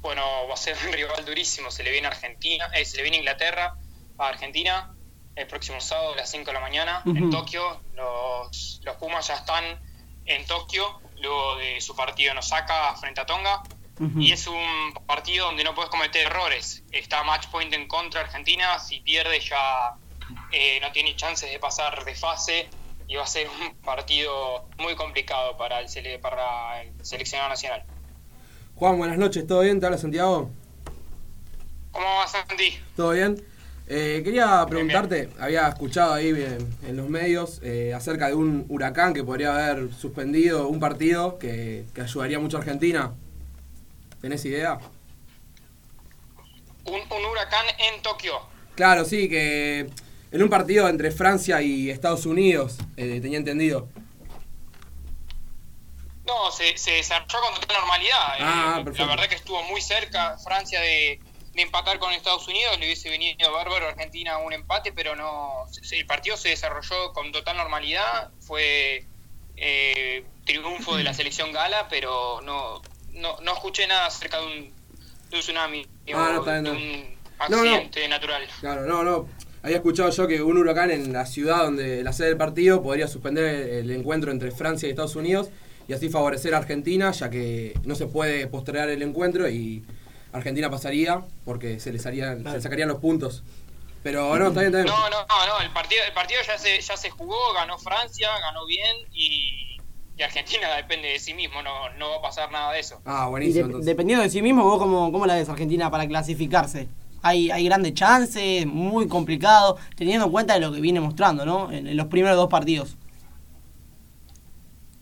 Speaker 11: Bueno, va a ser un rival durísimo. Se le viene a Argentina, eh, se le viene a Inglaterra a Argentina el próximo sábado a las 5 de la mañana en. Tokio. Los, los Pumas ya están en Tokio luego de su partido en Osaka frente a Tonga. Y es un partido donde no puedes cometer errores. Está match point en contra de Argentina. Si pierde ya eh, no tiene chances de pasar de fase. Y va a ser un partido muy complicado para el, sele- para el seleccionado nacional.
Speaker 4: Juan, buenas noches, ¿todo bien? ¿Te habla Santiago?
Speaker 11: ¿Cómo va Santi?
Speaker 4: ¿Todo bien? Eh, quería preguntarte, había escuchado ahí en, en los medios eh, acerca de un huracán que podría haber suspendido un partido que, que ayudaría mucho a Argentina. ¿Tenés idea?
Speaker 11: Un, un huracán en Tokio.
Speaker 4: Claro, sí, que en un partido entre Francia y Estados Unidos, eh, tenía entendido.
Speaker 11: No, se, se desarrolló con total normalidad.
Speaker 4: Ah,
Speaker 11: Eh, la verdad que estuvo muy cerca Francia de, de empatar con Estados Unidos. Le hubiese venido bárbaro a Argentina un empate, pero no. se- el partido se desarrolló con total normalidad. Fue eh, triunfo de la selección gala, pero no, no, no escuché nada acerca de un, de un tsunami
Speaker 4: Ah, no,
Speaker 11: o
Speaker 4: bien,
Speaker 11: de
Speaker 4: no.
Speaker 11: un
Speaker 4: No, no.
Speaker 11: accidente natural.
Speaker 4: Claro, no, no. Había escuchado yo que un huracán en la ciudad donde la sede del partido podría suspender el encuentro entre Francia y Estados Unidos y así favorecer a Argentina, ya que no se puede postergar el encuentro y Argentina pasaría porque se les harían, se le sacarían los puntos. Pero no, está bien, está bien.
Speaker 11: No, no, no, no, el partido, el partido ya se, ya se jugó, ganó Francia, ganó bien y, y Argentina depende de sí mismo, no, no va a pasar nada de eso.
Speaker 4: Ah,
Speaker 3: Y
Speaker 4: buenísimo.
Speaker 3: de-
Speaker 4: entonces.
Speaker 3: dependiendo de sí mismo, ¿vos cómo, cómo la ves Argentina para clasificarse? Hay, hay grandes chances, muy complicado, teniendo en cuenta de lo que viene mostrando, ¿no? En, en los primeros dos partidos.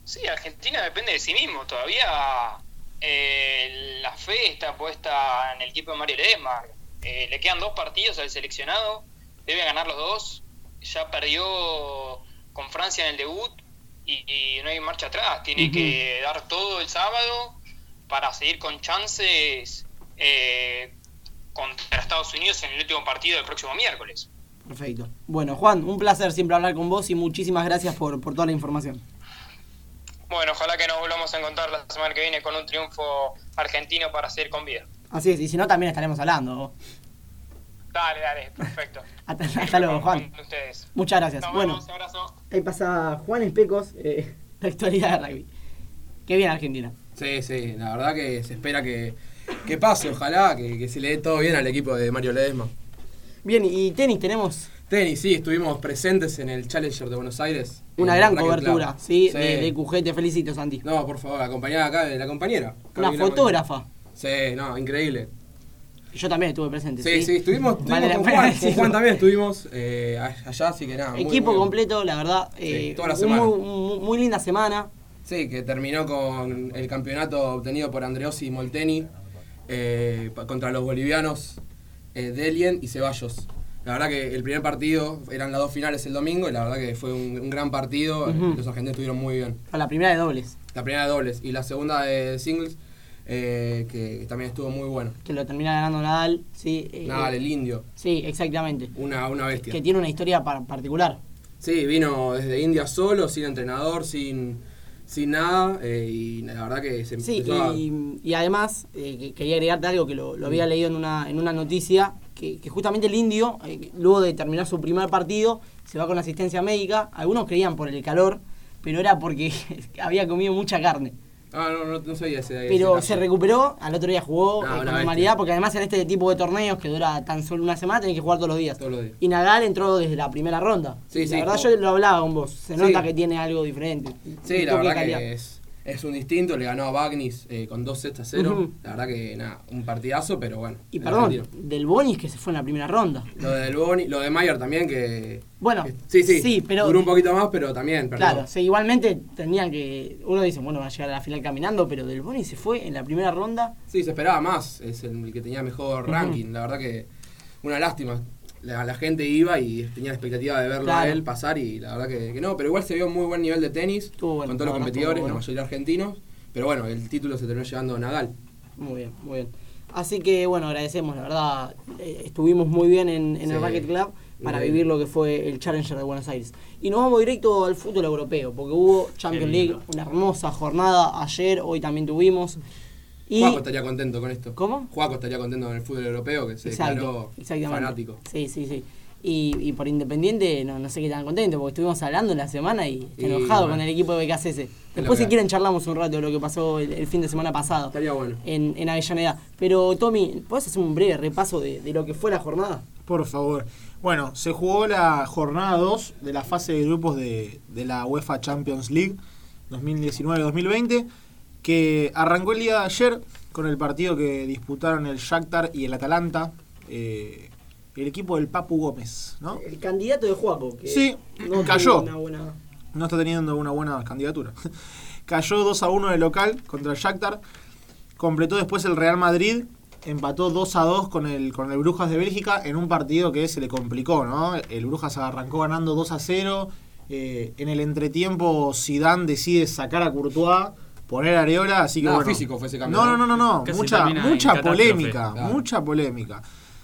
Speaker 11: Sí, Argentina depende de sí mismo, todavía eh, la fe está puesta en el equipo de Mario Ledesma. Eh, le quedan dos partidos al seleccionado, debe ganar los dos. Ya perdió con Francia en el debut y, y no hay marcha atrás. Tiene que dar todo el sábado para seguir con chances eh, contra Estados Unidos en el último partido del próximo miércoles.
Speaker 3: Perfecto. Bueno, Juan, un placer siempre hablar con vos y muchísimas gracias por, por toda la información.
Speaker 11: Bueno, ojalá que nos volvamos a encontrar la semana que viene con un triunfo argentino para seguir con vida.
Speaker 3: Así es, y si no, también estaremos hablando.
Speaker 11: Dale, dale, perfecto.
Speaker 3: Hasta, hasta luego, Juan.
Speaker 11: Ustedes.
Speaker 3: Muchas gracias.
Speaker 11: Nos
Speaker 3: Bueno,
Speaker 11: vemos, abrazo.
Speaker 3: ahí pasa Juan Especos, eh, la actualidad de rugby. Qué bien Argentina.
Speaker 4: Sí, sí, la verdad que se espera que, que pase, ojalá, que, que se le dé todo bien al equipo de Mario Ledesma.
Speaker 3: Bien, y tenis tenemos
Speaker 4: Tenis, sí, estuvimos presentes en el Challenger de Buenos Aires.
Speaker 3: una gran cobertura,
Speaker 4: Club.
Speaker 3: ¿sí? De, de QG, te felicito, Santi.
Speaker 4: No, por favor, acompañada acá de la compañera.
Speaker 3: Una
Speaker 4: Camila
Speaker 3: fotógrafa.
Speaker 4: Sí, no, increíble.
Speaker 3: Yo también estuve presente.
Speaker 4: Sí, sí, estuvimos, estuvimos
Speaker 3: Vale
Speaker 4: con Juan, con
Speaker 3: decirlo.
Speaker 4: Juan también estuvimos eh, allá, así que nada. muy,
Speaker 3: Equipo
Speaker 4: muy-
Speaker 3: completo, la verdad. eh,
Speaker 4: toda la semana.
Speaker 3: Muy, muy- muy linda semana.
Speaker 4: Sí, que terminó con el campeonato obtenido por Andreossi y Molteni eh, contra los bolivianos eh, Delien y Ceballos. La verdad que el primer partido eran las dos finales el domingo y la verdad que fue un, un gran partido. Los argentinos estuvieron muy bien.
Speaker 3: Fue la primera de dobles,
Speaker 4: La primera de dobles y la segunda de singles, eh, que también estuvo muy bueno.
Speaker 3: que lo termina ganando Nadal. Sí, eh,
Speaker 4: Nadal, el indio,
Speaker 3: sí exactamente.
Speaker 4: una, una bestia.
Speaker 3: Que tiene una historia par- particular.
Speaker 4: Sí, vino desde India solo, sin entrenador, sin, sin nada, eh, y la verdad que se
Speaker 3: Sí,
Speaker 4: empezó a-
Speaker 3: y, y además, eh, que- quería agregarte algo que lo, lo había leído en una, en una noticia, que, que justamente el indio, eh, luego de terminar su primer partido, se va con asistencia médica. Algunos creían por el calor, pero era porque había comido mucha carne.
Speaker 4: Ah, no, no, no sabía ese
Speaker 3: Pero se recuperó, al otro día jugó
Speaker 4: Ah,
Speaker 3: eh, con normalidad, porque además en este tipo de torneos que dura tan solo una semana, tenés que jugar todos los días.
Speaker 4: Todos los días.
Speaker 3: Y Nadal entró desde la primera ronda.
Speaker 4: Sí,
Speaker 3: La verdad
Speaker 4: como-
Speaker 3: yo lo hablaba con vos, se
Speaker 4: Sí.
Speaker 3: nota que tiene algo diferente.
Speaker 4: Sí, la verdad que es, es un distinto, le ganó a Bagnis eh, con dos sets a cero.
Speaker 3: Ujú.
Speaker 4: La verdad que nada, un partidazo, pero bueno.
Speaker 3: Y
Speaker 4: el
Speaker 3: perdón, del Bonis que se fue en la primera ronda.
Speaker 4: Lo de Del Boni, lo de Mayer también, que.
Speaker 3: Bueno,
Speaker 4: que- sí, sí,
Speaker 3: sí, pero-
Speaker 4: Duró un poquito más, pero también, perdió.
Speaker 3: Claro, sí, igualmente tendrían que. Uno dice, bueno, va a llegar a la final caminando, pero Del Boni se fue en la primera ronda.
Speaker 4: Sí, se esperaba más, es el que tenía mejor ranking. La verdad que una lástima. La, la gente iba y tenía la expectativa de verlo a él pasar y la verdad que, que no, pero igual se vio un muy buen nivel de tenis
Speaker 3: Estuvo bueno,
Speaker 4: con todos los competidores,
Speaker 3: estuvo
Speaker 4: la
Speaker 3: bueno.
Speaker 4: mayoría argentinos. Pero bueno, el título se terminó llevando Nadal.
Speaker 3: Muy bien, muy bien. Así que bueno, agradecemos, la verdad. eh, estuvimos muy bien en, en el. Racket Club para
Speaker 4: bien.
Speaker 3: vivir lo que fue el Challenger de Buenos Aires. Y nos vamos directo al fútbol europeo, porque hubo Champions League, una hermosa jornada ayer, hoy también tuvimos. Y
Speaker 4: Juaco estaría contento con esto.
Speaker 3: ¿Cómo?
Speaker 4: Juaco estaría contento con el fútbol europeo, que se
Speaker 3: Exacto,
Speaker 4: declaró fanático.
Speaker 3: Sí, sí, sí. Y, y por Independiente no, no sé qué tan contento, porque estuvimos hablando en la semana y
Speaker 4: Y,
Speaker 3: enojado
Speaker 4: bueno.
Speaker 3: con el equipo de BKCS. Después si quieren charlamos un rato de lo que pasó el, el fin de semana pasado
Speaker 4: Estaría bueno.
Speaker 3: en, en Avellaneda. Pero Tommy, ¿puedes hacer un breve repaso de, de lo que fue la jornada?
Speaker 8: Por favor. Bueno, se jugó la jornada 2 de la fase de grupos de, de la UEFA Champions League 2019-2020, que arrancó el día de ayer con el partido que disputaron el Shakhtar y el Atalanta, eh, el equipo del Papu Gómez, ¿no?
Speaker 3: El candidato de Juaco, que
Speaker 8: Sí,
Speaker 3: no
Speaker 8: cayó.
Speaker 3: Una buena...
Speaker 8: no está teniendo una buena candidatura. Cayó 2 a 1 de local contra el Shakhtar. Completó después el Real Madrid. Empató 2 a 2 con el, con el Brujas de Bélgica en un partido que se le complicó, ¿no? El Brujas arrancó ganando 2 a 0. Eh, en el entretiempo, Zidane decide sacar a Courtois, poner a Areola, así que
Speaker 4: Nada
Speaker 8: bueno.
Speaker 4: físico fue ese cambio,
Speaker 8: No, no,
Speaker 4: ¿no?
Speaker 8: no, no, no. Mucha, mucha polémica,
Speaker 4: Claro.
Speaker 8: mucha polémica.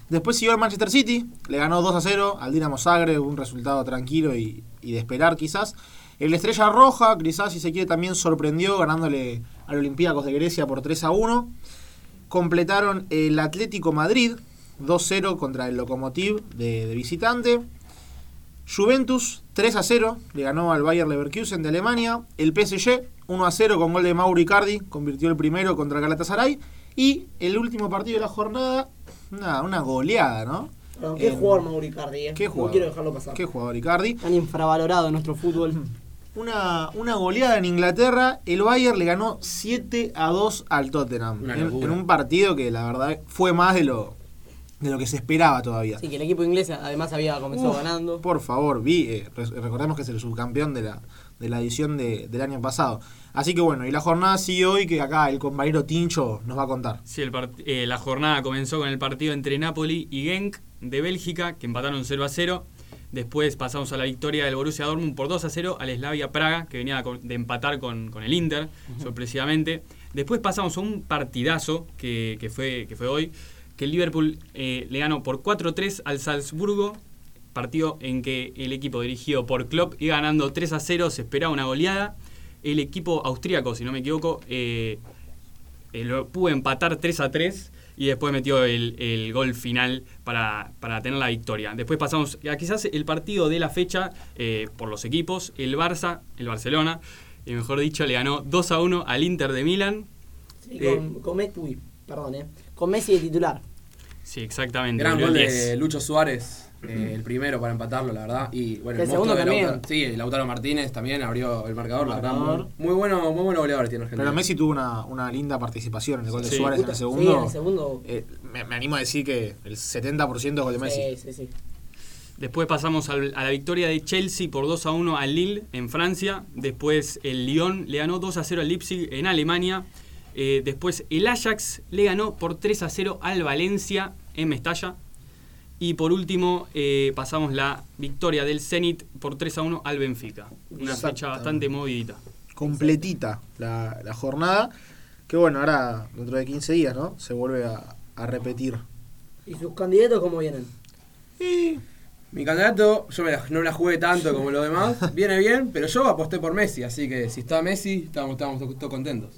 Speaker 8: Después siguió el Manchester City, le ganó 2 a 0 al Dinamo Zagreb, un resultado tranquilo y, y de esperar quizás. El Estrella Roja, quizás si se quiere, también sorprendió ganándole al Olympiacos de Grecia por 3 a 1. Completaron el Atlético Madrid 2-0 contra el Lokomotiv de, de visitante. Juventus 3 a 0 le ganó al Bayer Leverkusen de Alemania. El PSG 1 a 0 con gol de Mauro Icardi, convirtió el primero contra Galatasaray. Y el último partido de la jornada, una, una goleada, ¿no?
Speaker 3: Qué
Speaker 8: En-
Speaker 3: jugador Mauricardi, eh.
Speaker 8: Qué
Speaker 3: No quiero dejarlo pasar.
Speaker 8: Qué jugador Icardi.
Speaker 3: Tan infravalorado en nuestro fútbol.
Speaker 8: Una, una goleada en Inglaterra. El Bayern le ganó 7 a 2 al Tottenham. En, un partido que la verdad fue más de lo, de lo que se esperaba todavía.
Speaker 3: Sí, que el equipo inglés además había comenzado
Speaker 8: Uf,
Speaker 3: ganando.
Speaker 8: Por favor, vi, eh, re- recordemos que es el subcampeón de la, de la edición de- del año pasado. Así que bueno, y la jornada sigue hoy que acá el compañero Tincho nos va a contar.
Speaker 7: Sí, el eh, la jornada comenzó con el partido entre Napoli y Genk de Bélgica, que empataron 0 a 0. Después pasamos a la victoria del Borussia Dortmund por 2 a 0 al Slavia Praga, que venía de empatar con, con el Inter, sorpresivamente. Después pasamos a un partidazo que, que fue, que fue hoy, que el Liverpool eh, le ganó por 4-3 al Salzburgo, partido en que el equipo dirigido por Klopp iba ganando 3 a 0, se esperaba una goleada. El equipo austríaco, si no me equivoco, eh, eh, lo pudo empatar 3 a 3 y después metió el, el gol final para, para tener la victoria. Después pasamos a quizás el partido de la fecha eh, por los equipos. El Barça, el Barcelona, y mejor dicho, le ganó 2 a 1 al Inter de Milán.
Speaker 3: Sí,
Speaker 7: Eh,
Speaker 3: con, con Messi, uy, perdón, eh. Con Messi de titular.
Speaker 7: Sí, exactamente.
Speaker 4: Gran gol de
Speaker 7: 10.
Speaker 4: Lucho Suárez, eh, el primero para empatarlo, la verdad. Y bueno,
Speaker 3: El
Speaker 4: monstruo
Speaker 3: segundo
Speaker 4: de
Speaker 3: también.
Speaker 4: Lautaro- sí, el Lautaro Martínez también abrió el marcador, la verdad.
Speaker 3: Marcador.
Speaker 4: Muy, muy bueno, muy buenos goleadores tiene Argentina.
Speaker 8: Pero Messi tuvo una, una linda participación en el gol de
Speaker 7: Sí.
Speaker 8: Suárez en
Speaker 3: Puta,
Speaker 8: el
Speaker 3: sí,
Speaker 8: segundo.
Speaker 3: en el segundo.
Speaker 8: Eh, me, me animo a decir que el 70% es gol de Messi.
Speaker 3: Sí, sí, sí.
Speaker 7: Después pasamos al- a la victoria de Chelsea por 2 a 1 al Lille en Francia. Después el Lyon le ganó 2 a 0 al Leipzig en Alemania. Eh, después el Ajax le ganó por 3 a 0 al Valencia en Mestalla. Y por último eh, pasamos la victoria del Zenit por 3 a 1 al Benfica. Una fecha bastante movidita.
Speaker 8: Completita la, la jornada. Que bueno, ahora dentro de 15 días, ¿no? Se vuelve a, a repetir.
Speaker 3: ¿Y sus candidatos cómo vienen?
Speaker 4: Mi candidato, yo me la- no me la jugué tanto como los demás, viene bien, pero yo aposté por Messi, así que si está Messi, estamos, estamos to- todos contentos.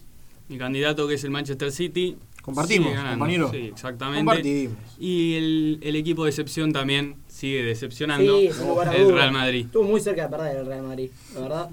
Speaker 7: Mi candidato que es el Manchester City.
Speaker 8: Compartimos,
Speaker 7: sigue ganando.
Speaker 8: compañero.
Speaker 7: Sí, exactamente.
Speaker 8: Compartimos.
Speaker 7: Y el, el equipo de excepción también sigue decepcionando.
Speaker 3: Sí,
Speaker 7: el. Real Madrid.
Speaker 3: Estuvo muy cerca de perder el Real Madrid, la verdad.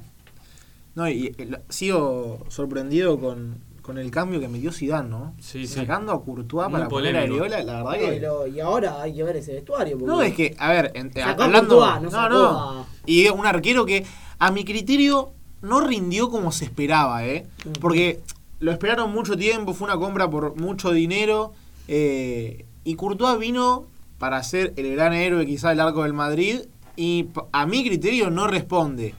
Speaker 8: No, y eh, la- sigo sorprendido con, con el cambio que metió Zidane, ¿no?
Speaker 7: Sí, sí.
Speaker 8: Sacando a Courtois
Speaker 7: Muy
Speaker 8: para poner a
Speaker 7: polémico.
Speaker 8: Ariola, la verdad
Speaker 3: No, y,
Speaker 8: que...
Speaker 3: lo- y ahora hay que ver ese vestuario. porque-
Speaker 8: No, es que, a ver, en-
Speaker 3: Sacó a
Speaker 8: hablando...
Speaker 3: Courtois, no sacó a-
Speaker 8: Y un arquero que, a mi criterio, no rindió como se esperaba, ¿eh? Porque lo esperaron mucho tiempo, fue una compra por mucho dinero, eh, y Courtois vino para ser el gran héroe quizá del arco del Madrid, y a mi criterio no responde.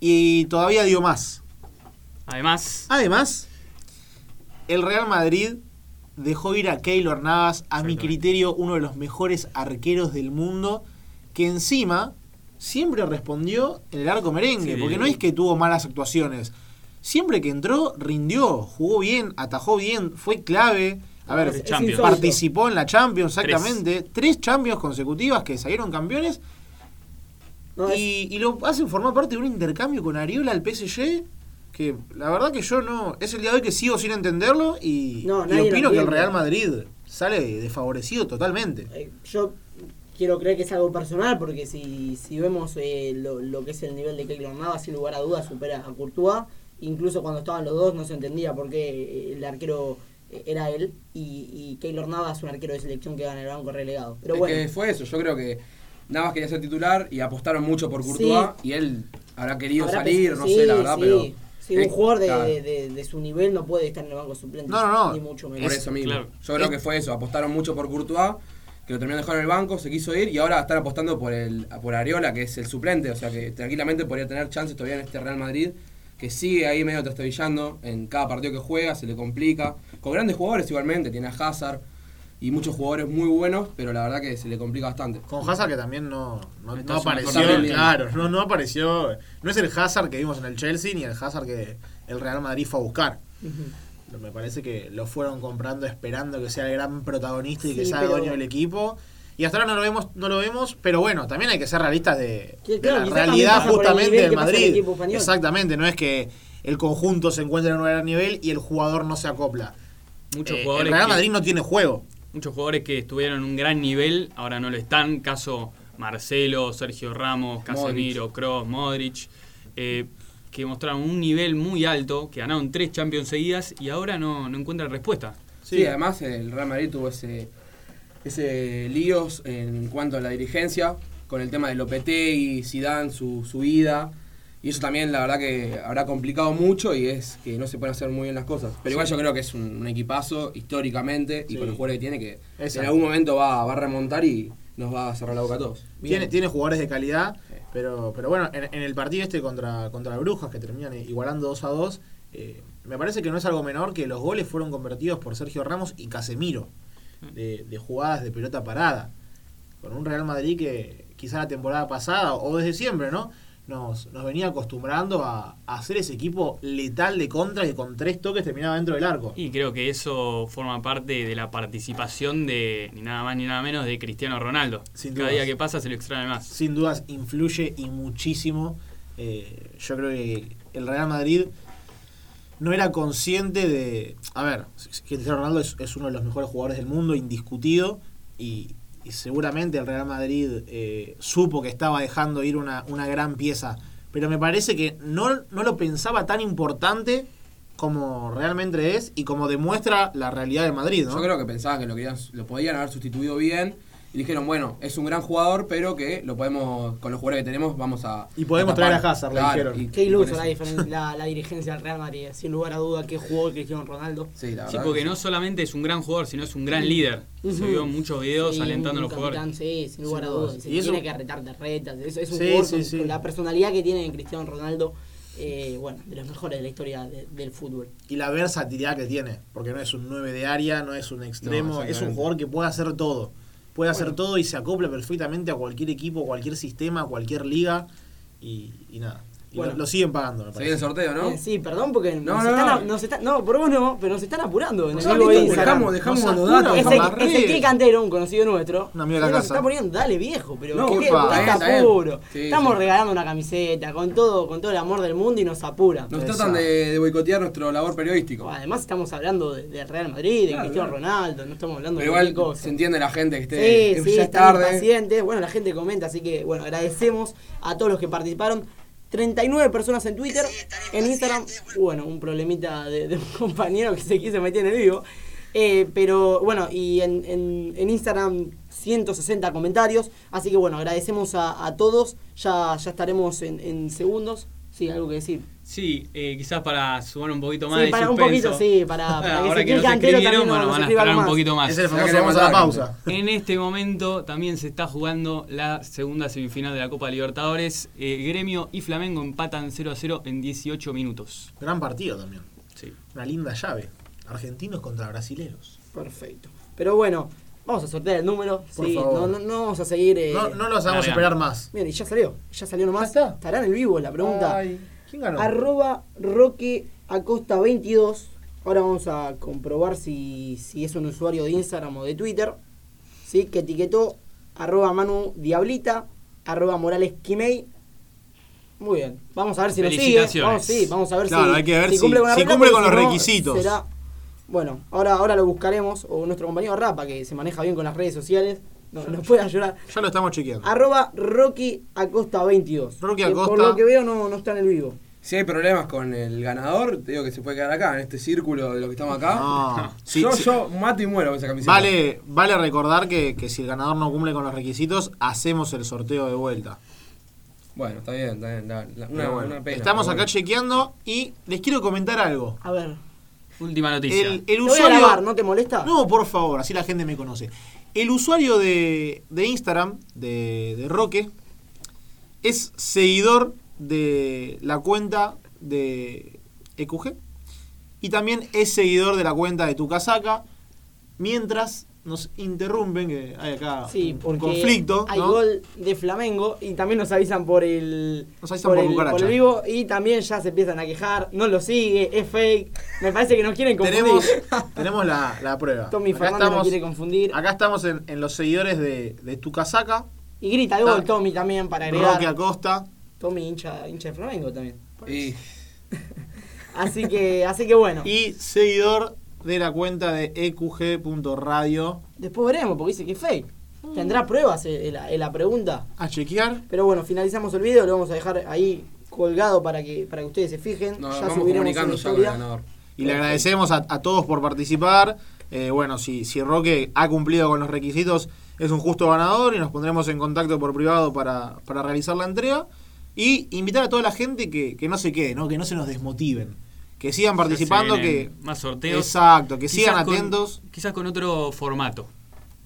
Speaker 8: Y todavía dio más.
Speaker 7: Además,
Speaker 8: Además, el Real Madrid dejó ir a Keylor Navas, a mi criterio uno de los mejores arqueros del mundo, que encima siempre respondió en el arco merengue,
Speaker 7: Sí.
Speaker 8: porque no es que tuvo malas actuaciones. Siempre que entró, rindió, jugó bien, atajó bien, fue clave. A ver,
Speaker 3: Es- es
Speaker 8: participó en la Champions, exactamente. Tres Champions consecutivas que salieron campeones
Speaker 3: No, es-
Speaker 8: y, y lo hacen formar parte de un intercambio con Ariola al PSG que la verdad que yo no es el día de hoy que sigo sin entenderlo y,
Speaker 3: No,
Speaker 8: y opino que el. Real Madrid sale desfavorecido totalmente
Speaker 3: eh, yo quiero creer que es algo personal porque si, si vemos eh, lo, lo que es el nivel de Keylor Navas, sin lugar a dudas supera a Courtois. Incluso cuando estaban los dos no se entendía por qué eh, el arquero eh, era él y, y Keylor Navas es un arquero de selección que gana el banco relegado. Pero
Speaker 4: es
Speaker 3: bueno,
Speaker 4: que fue eso, yo creo que Navas quería ser titular y apostaron mucho por Courtois y él habrá querido
Speaker 3: habrá
Speaker 4: salir, no
Speaker 3: sí,
Speaker 4: sé la verdad,
Speaker 3: sí.
Speaker 4: pero...
Speaker 3: Sí, un
Speaker 4: Eh,
Speaker 3: jugador de,
Speaker 4: claro.
Speaker 3: de- de- de su nivel no puede estar en el banco suplente.
Speaker 8: No, no, no.
Speaker 3: Ni mucho menos.
Speaker 4: Por eso mismo.
Speaker 7: Claro.
Speaker 4: Yo creo que fue eso. Apostaron mucho por Courtois, que lo terminaron dejando en el banco, se quiso ir y ahora están apostando por el por Ariola, que es el suplente. O sea que tranquilamente podría tener chances todavía en este Real Madrid, que sigue ahí medio trastabillando en cada partido que juega, se le complica. Con grandes jugadores igualmente, tiene a Hazard y muchos jugadores muy buenos, pero la verdad que se le complica bastante.
Speaker 8: con Hazard que también no, no, no apareció claro no, no apareció. No es el Hazard que vimos en el Chelsea ni el Hazard que el Real Madrid fue a buscar. Me parece que lo fueron comprando esperando que sea el gran protagonista y que sea
Speaker 3: pero-
Speaker 8: dueño del equipo y hasta ahora no lo vemos no lo vemos pero bueno también hay que ser realistas de,
Speaker 3: Sí,
Speaker 8: de
Speaker 3: claro,
Speaker 8: la realidad justamente del Madrid exactamente no es que el conjunto se encuentra en un gran nivel y el jugador no se acopla
Speaker 7: muchos
Speaker 8: Eh,
Speaker 7: jugadores.
Speaker 8: el Real
Speaker 7: que-
Speaker 8: Madrid no tiene juego
Speaker 7: Muchos jugadores que estuvieron en un gran nivel, ahora no lo están. Caso Marcelo, Sergio Ramos, Casemiro, Kroos, Modric, eh, que mostraron un nivel muy alto, que ganaron tres Champions seguidas y ahora no, no encuentran respuesta.
Speaker 4: Sí, además el Real Madrid tuvo ese, ese líos en cuanto a la dirigencia, con el tema de Lopetegui, Zidane, su, su ida. Y eso también, la verdad, que habrá complicado mucho y es que no se pueden hacer muy bien las cosas. Pero igual yo creo que es un, un equipazo históricamente y
Speaker 8: Sí.
Speaker 4: con los jugadores que tiene que
Speaker 8: Exacto.
Speaker 4: en algún momento va, va a remontar y nos va a cerrar la boca a todos.
Speaker 8: Tiene, tiene jugadores de calidad, pero, pero bueno, en, en el partido este contra, contra Brujas, que terminan igualando 2 a 2, eh, me parece que no es algo menor que los goles fueron convertidos por Sergio Ramos y Casemiro, de, de jugadas de pelota parada. Con un Real Madrid que quizá la temporada pasada, o desde siempre, ¿no? Nos, nos venía acostumbrando a, a hacer ese equipo letal de contra que con tres toques terminaba dentro del arco.
Speaker 7: Y creo que eso forma parte de la participación de ni nada más ni nada menos de Cristiano Ronaldo.
Speaker 8: Sin
Speaker 7: Cada
Speaker 8: dudas.
Speaker 7: día que pasa se lo extrae más.
Speaker 8: sin dudas influye y muchísimo. Eh, yo creo que el Real Madrid no era consciente de. A ver, Cristiano Ronaldo es, es uno de los mejores jugadores del mundo, indiscutido, y, y seguramente el Real Madrid eh, supo que estaba dejando ir una, una gran pieza. Pero me parece que no, no lo pensaba tan importante como realmente es y como demuestra la realidad del Madrid, ¿no?
Speaker 4: Yo creo que pensaban que lo, querían, lo podían haber sustituido bien y dijeron, bueno, es un gran jugador, pero que lo podemos, con los jugadores que tenemos, vamos a.
Speaker 8: Y podemos traer a Hazard, le
Speaker 4: Claro,
Speaker 8: dijeron.
Speaker 4: y-
Speaker 3: Qué iluso la, la, la dirigencia del Real Madrid. Sin lugar a duda, qué jugó Cristiano Ronaldo.
Speaker 4: Sí, la
Speaker 7: Sí,
Speaker 4: verdad
Speaker 7: porque
Speaker 4: que
Speaker 7: no solamente es un gran jugador, sino es un gran líder. Se
Speaker 3: Ujú.
Speaker 7: vio muchos videos
Speaker 3: Sí,
Speaker 7: alentando a los jugadores.
Speaker 3: Sí, sin lugar a dudas. Se
Speaker 8: Y eso-
Speaker 3: tiene que retar de retas. Es, es un
Speaker 8: Sí,
Speaker 3: jugador
Speaker 8: sí,
Speaker 3: con,
Speaker 8: sí.
Speaker 3: con la personalidad que tiene Cristiano Ronaldo. eh, bueno, de los mejores de la historia de- del fútbol.
Speaker 8: y la versatilidad que tiene, porque no es un 9 de área, no es un extremo,
Speaker 4: No,
Speaker 8: es un jugador que puede hacer todo. Puede hacer todo y se acopla perfectamente a cualquier equipo, cualquier sistema, cualquier liga y, y nada.
Speaker 3: Bueno.
Speaker 8: lo, lo siguen pagando, me
Speaker 4: Se viene el sorteo, ¿no?
Speaker 3: Eh, sí, perdón porque
Speaker 4: No,
Speaker 3: nos,
Speaker 4: no,
Speaker 3: están,
Speaker 4: no.
Speaker 3: nos no, por vos no, pero nos están apurando en el vivo
Speaker 4: listo, dejamos, dejamos
Speaker 8: Nos
Speaker 4: los datos.
Speaker 3: Ezequiel Cantero, un conocido nuestro.
Speaker 8: Un amigo de la casa.
Speaker 3: está poniendo, dale viejo, pero
Speaker 4: No,
Speaker 3: ¿qué?
Speaker 4: upa,
Speaker 3: ¿Por qué
Speaker 4: está bien,
Speaker 3: apuro?
Speaker 4: Sí,
Speaker 3: Estamos
Speaker 4: sí.
Speaker 3: regalando una camiseta con todo, con todo el amor del mundo y nos apuran.
Speaker 4: Nos tratan de, de boicotear nuestro labor periodístico.
Speaker 3: Además estamos hablando de, de Real Madrid, de
Speaker 4: Claro,
Speaker 3: Cristiano
Speaker 4: claro.
Speaker 3: Ronaldo, no estamos hablando
Speaker 4: Pero
Speaker 3: de cualquier
Speaker 4: igual
Speaker 3: cosa.
Speaker 4: se entiende la gente que esté.
Speaker 3: Sí, sí,
Speaker 4: ya tarde.
Speaker 3: Bueno, la gente comenta, así que bueno, agradecemos a todos los que participaron. 39 personas en Twitter, en Instagram, bueno, un problemita de, de un compañero que se quiso meter en el vivo. Eh, pero bueno, y en, en- en Instagram 160 comentarios. Así que bueno, agradecemos a, a todos. Ya, ya estaremos en, en segundos. Sí, algo que decir.
Speaker 7: Sí, eh, quizás para sumar un poquito más
Speaker 3: Sí,
Speaker 7: de
Speaker 3: para un poquito, sí, para, para que
Speaker 7: Ahora que
Speaker 3: Ezequiel
Speaker 7: nos
Speaker 3: Cantero
Speaker 7: escribieron,
Speaker 3: también
Speaker 7: bueno,
Speaker 3: nos
Speaker 7: van a esperar un
Speaker 3: más.
Speaker 7: poquito más.
Speaker 8: Es el famoso vamos a la pausa.
Speaker 7: En este momento también se está jugando la segunda semifinal de la Copa Libertadores. Eh, Gremio y Flamengo empatan 0 a 0 en 18 minutos.
Speaker 8: Gran partido también.
Speaker 7: Sí.
Speaker 8: Una linda llave. Argentinos contra brasileros.
Speaker 3: Perfecto. Pero bueno, vamos a sortear el número.
Speaker 8: Por
Speaker 3: sí,
Speaker 8: favor.
Speaker 3: No, no, no vamos a seguir. eh,
Speaker 8: No, no los hagamos
Speaker 7: Largamos.
Speaker 8: esperar más.
Speaker 3: Bien, y ya salió. Ya salió nomás.
Speaker 8: ¿Ya está?
Speaker 3: Estará en el vivo la pregunta.
Speaker 8: Ay, ¿Quién ganó?
Speaker 3: Arroba Roque Acosta 22. Ahora vamos a comprobar si, si es un usuario de Instagram o de Twitter. ¿sí? Que etiquetó arroba Manu Diablita, arroba Morales Quimei. Muy bien. Vamos a ver si lo sigue.
Speaker 7: Felicitaciones.
Speaker 3: Vamos, sí, vamos a ver
Speaker 8: Claro,
Speaker 3: si,
Speaker 8: hay que ver si-
Speaker 3: cumple con,
Speaker 8: si cumple los
Speaker 3: no,
Speaker 8: requisitos.
Speaker 3: será- Bueno, ahora, ahora lo buscaremos. O nuestro compañero Rapa, que se maneja bien con las redes sociales, no- nos puede ayudar.
Speaker 8: Ya lo estamos chequeando.
Speaker 3: Arroba Rocky Acosta 22.
Speaker 8: Rocky
Speaker 3: que Por
Speaker 8: Acosta.
Speaker 3: lo que veo no, no está en el vivo.
Speaker 4: Si hay problemas con el ganador, te digo que se puede quedar acá, en este círculo de los que estamos acá.
Speaker 8: No. Sí,
Speaker 4: yo,
Speaker 8: sí.
Speaker 4: yo mato y muero con esa camiseta.
Speaker 8: Vale, vale recordar que, que si el ganador no cumple con los requisitos, hacemos el sorteo de vuelta.
Speaker 4: Bueno, está bien, está bien. la- la- una,
Speaker 8: Pero bueno,
Speaker 4: una pena.
Speaker 8: estamos acá
Speaker 4: bueno.
Speaker 8: chequeando y les quiero comentar algo.
Speaker 3: A ver.
Speaker 7: Última noticia.
Speaker 8: El, el
Speaker 3: Te voy a
Speaker 8: usuario.
Speaker 3: grabar, ¿no te molesta?
Speaker 8: No, por favor, así la gente me conoce. El usuario de, Instagram, de, de Roque, es seguidor de la cuenta de EQG y también es seguidor de la cuenta de Tu Casaca, mientras nos interrumpen, que hay acá
Speaker 3: Sí,
Speaker 8: un- conflicto.
Speaker 3: hay
Speaker 8: ¿no?
Speaker 3: gol de Flamengo y también nos avisan por el,
Speaker 8: Nos avisan por
Speaker 3: el,
Speaker 8: cucaracha.
Speaker 3: el vivo y también ya se empiezan a quejar, no lo sigue, es fake. Me parece que nos quieren confundir.
Speaker 8: Tenemos, tenemos la, la prueba.
Speaker 3: Tommy
Speaker 8: Acá
Speaker 3: Fernández nos
Speaker 8: estamos,
Speaker 3: quiere confundir.
Speaker 8: acá estamos en, en los seguidores de, de Tu Casaca,
Speaker 3: Y grita el gol Tommy también para agregar.
Speaker 8: Roque Acosta.
Speaker 3: Tommy hincha, hincha de Flamengo también.
Speaker 4: Y
Speaker 3: Así que, así que bueno.
Speaker 8: y seguidor de la cuenta de eqg.radio.
Speaker 3: Después veremos, porque dice que es fake. ¿Tendrá pruebas en la, en la pregunta?
Speaker 8: A chequear.
Speaker 3: Pero bueno, finalizamos el video, lo vamos a dejar ahí colgado para que, para que ustedes se fijen. ya
Speaker 4: vamos
Speaker 3: subiremos
Speaker 4: comunicando
Speaker 3: una
Speaker 4: ya con el
Speaker 3: historia.
Speaker 4: ganador.
Speaker 8: Y le agradecemos a, a todos por participar. Eh, bueno, si, si Roque ha cumplido con los requisitos, es un justo ganador y nos pondremos en contacto por privado para, para realizar la entrega. Y invitar a toda la gente que, que no se quede, ¿no? que no se nos desmotiven. Que sigan participando, que.
Speaker 7: Más sorteos.
Speaker 8: Exacto, que
Speaker 7: Quizás
Speaker 8: sigan
Speaker 7: con-
Speaker 8: atentos.
Speaker 7: quizás con otro formato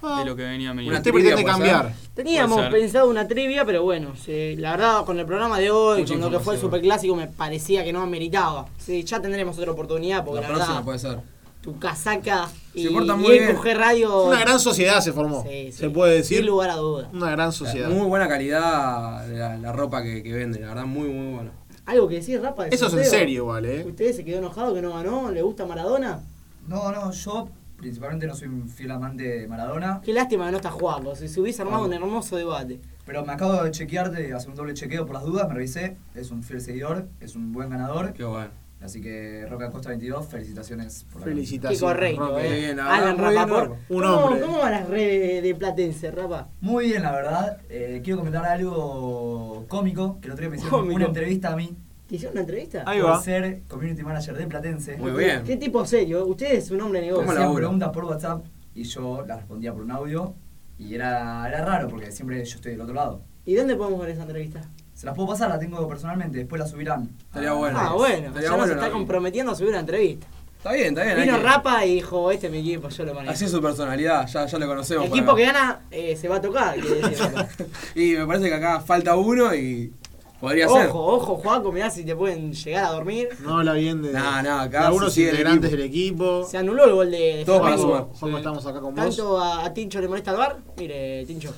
Speaker 7: de lo que venía
Speaker 8: Una. Usted pretende cambiar.
Speaker 3: Teníamos pensado una trivia, pero bueno, se- la verdad con el programa de hoy,
Speaker 4: Mucha
Speaker 3: con lo que fue el superclásico, me parecía que no ameritaba. Sí, ya tendremos otra oportunidad, porque
Speaker 4: La
Speaker 3: la,
Speaker 4: próxima
Speaker 3: verdad,
Speaker 4: puede ser.
Speaker 3: tu casaca y,
Speaker 4: Se
Speaker 3: y
Speaker 4: bien.
Speaker 3: Radio...
Speaker 8: Una gran sociedad se formó.
Speaker 3: Sí, sí.
Speaker 8: Se puede decir.
Speaker 3: Sin lugar a dudas.
Speaker 8: Una gran sociedad.
Speaker 4: Muy buena calidad la, la ropa que, que vende, la verdad, muy, muy buena.
Speaker 3: Algo que decir, Rapa, del
Speaker 8: Eso es en serio, igual, ¿eh?
Speaker 3: ¿Usted se quedó enojado que no ganó? ¿Le gusta Maradona?
Speaker 5: No, no, yo principalmente no soy un fiel amante de Maradona,
Speaker 3: Qué lástima que no está jugando, si se hubiese armado un hermoso debate.
Speaker 5: pero me acabo de chequear, de hacer un doble chequeo por las dudas, me revisé, es un fiel seguidor, es un buen ganador.
Speaker 4: Qué bueno.
Speaker 5: Así que Roca Costa 22, felicitaciones por la
Speaker 8: Felicitaciones.
Speaker 3: Qué correcto,
Speaker 8: Roque.
Speaker 3: eh.
Speaker 4: bien,
Speaker 3: Alan
Speaker 4: muy bien,
Speaker 3: Rapaport.
Speaker 4: Rapa.
Speaker 8: Un
Speaker 3: ¿Cómo,
Speaker 8: hombre.
Speaker 3: ¿Cómo van las redes de Platense, Rapa?
Speaker 5: Muy bien, la verdad. Eh, quiero comentar algo cómico, que el otro día me hicieron
Speaker 3: Cómico.
Speaker 5: una entrevista a mí
Speaker 3: ¿Te hicieron una entrevista?
Speaker 8: Ahí
Speaker 5: por
Speaker 8: va.
Speaker 5: ser community manager de Platense.
Speaker 4: Muy bien.
Speaker 3: ¿Qué tipo serio? Usted es un hombre de negocio.
Speaker 4: ¿Cómo
Speaker 5: hacían preguntas por WhatsApp y yo las respondía por un audio y era, era raro porque siempre yo estoy del otro lado.
Speaker 3: ¿Y dónde podemos ver esa entrevista?
Speaker 5: Se las puedo pasar, la tengo personalmente, después la subirán.
Speaker 4: Estaría bueno.
Speaker 3: Ah, bueno,
Speaker 4: Estaría
Speaker 3: ya nos
Speaker 4: bueno,
Speaker 3: está
Speaker 4: ¿no?
Speaker 3: comprometiendo a subir una entrevista.
Speaker 4: Está bien, está bien.
Speaker 3: Vino
Speaker 4: que-
Speaker 3: Rapa y dijo, este es mi equipo, yo lo manejo.
Speaker 4: Así es su personalidad, ya, ya lo conocemos.
Speaker 3: El equipo
Speaker 4: acá.
Speaker 3: que gana eh, se va a tocar, quiere decir Rapa.
Speaker 4: Y me parece que acá falta uno y podría ser.
Speaker 3: Ojo, ojo, Juaco, mirá si te pueden llegar a dormir.
Speaker 8: No habla bien de,
Speaker 4: No, no, acá
Speaker 8: de algunos integrantes del equipo.
Speaker 3: Se anuló el gol de, de
Speaker 4: Todos para sumar.
Speaker 8: Estamos acá con vos.
Speaker 3: Tanto a, a Tincho le molesta el bar. Mire, Tincho.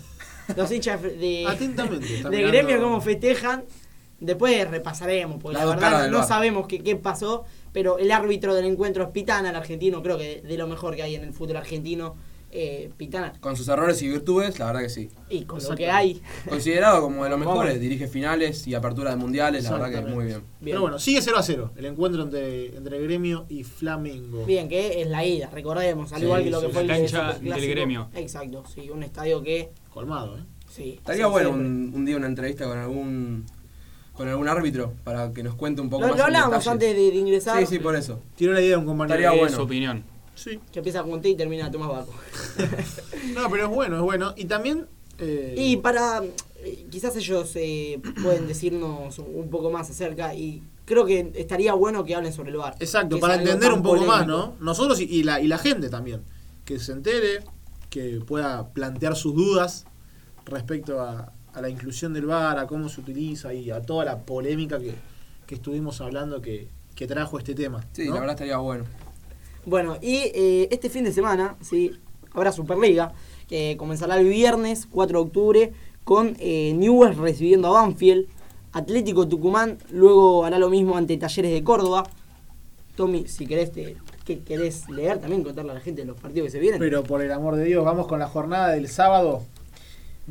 Speaker 3: Los hinchas de,
Speaker 8: Atentamente.
Speaker 3: de gremio como festejan. Después repasaremos, porque la verdad no sabemos qué, qué pasó. Pero el árbitro del encuentro es Pitana, el argentino. Creo que de lo mejor que hay en el fútbol argentino. Eh, Pitana.
Speaker 4: Con sus errores y virtudes, la verdad que sí.
Speaker 3: Y con lo que hay.
Speaker 4: Considerado como de los mejores, dirige finales y apertura de mundiales, la verdad que
Speaker 8: Exactamente.
Speaker 4: muy bien.
Speaker 3: Bien.
Speaker 8: Pero bueno, sigue 0 a 0 el encuentro entre, entre gremio y Flamengo.
Speaker 3: Bien, que es la ida, recordemos, al
Speaker 8: Sí,
Speaker 3: igual que lo que fue el
Speaker 7: la cancha del Gremio.
Speaker 3: Exacto, sí, un estadio que
Speaker 8: Colmado, ¿eh?
Speaker 3: sí.
Speaker 4: Estaría
Speaker 3: sí,
Speaker 4: bueno un, un día una entrevista con algún con algún árbitro para que nos cuente un poco
Speaker 3: Lo,
Speaker 4: más
Speaker 3: lo hablábamos antes de, de ingresar.
Speaker 4: Sí, sí, por eso.
Speaker 8: Tiró la idea de un compañero.
Speaker 4: Estaría bueno.
Speaker 7: Su opinión.
Speaker 8: Sí.
Speaker 3: Que empieza con T y termina Tomás Baco.
Speaker 8: No, pero es bueno, es bueno. Y también. eh,
Speaker 3: Y para. eh, Quizás ellos eh, pueden decirnos un poco más acerca y creo que estaría bueno que hablen sobre el bar.
Speaker 8: Exacto, para entender un poco más. ¿no? Nosotros y, y la, y la gente también. Que se entere, que pueda plantear sus dudas respecto a, a la inclusión del VAR, a cómo se utiliza y a toda la polémica que, que estuvimos hablando que, que trajo este tema.
Speaker 4: Sí,
Speaker 8: ¿no?
Speaker 4: la verdad estaría bueno.
Speaker 3: Bueno, y eh, este fin de semana, sí, habrá Superliga, que comenzará el viernes 4 de octubre con eh, Newell's recibiendo a Banfield, Atlético Tucumán, luego hará lo mismo ante Talleres de Córdoba. Tommy, si querés, te, ¿qué querés leer también, contarle a la gente los partidos que se vienen?
Speaker 8: Pero por el amor de Dios, vamos con la jornada del sábado.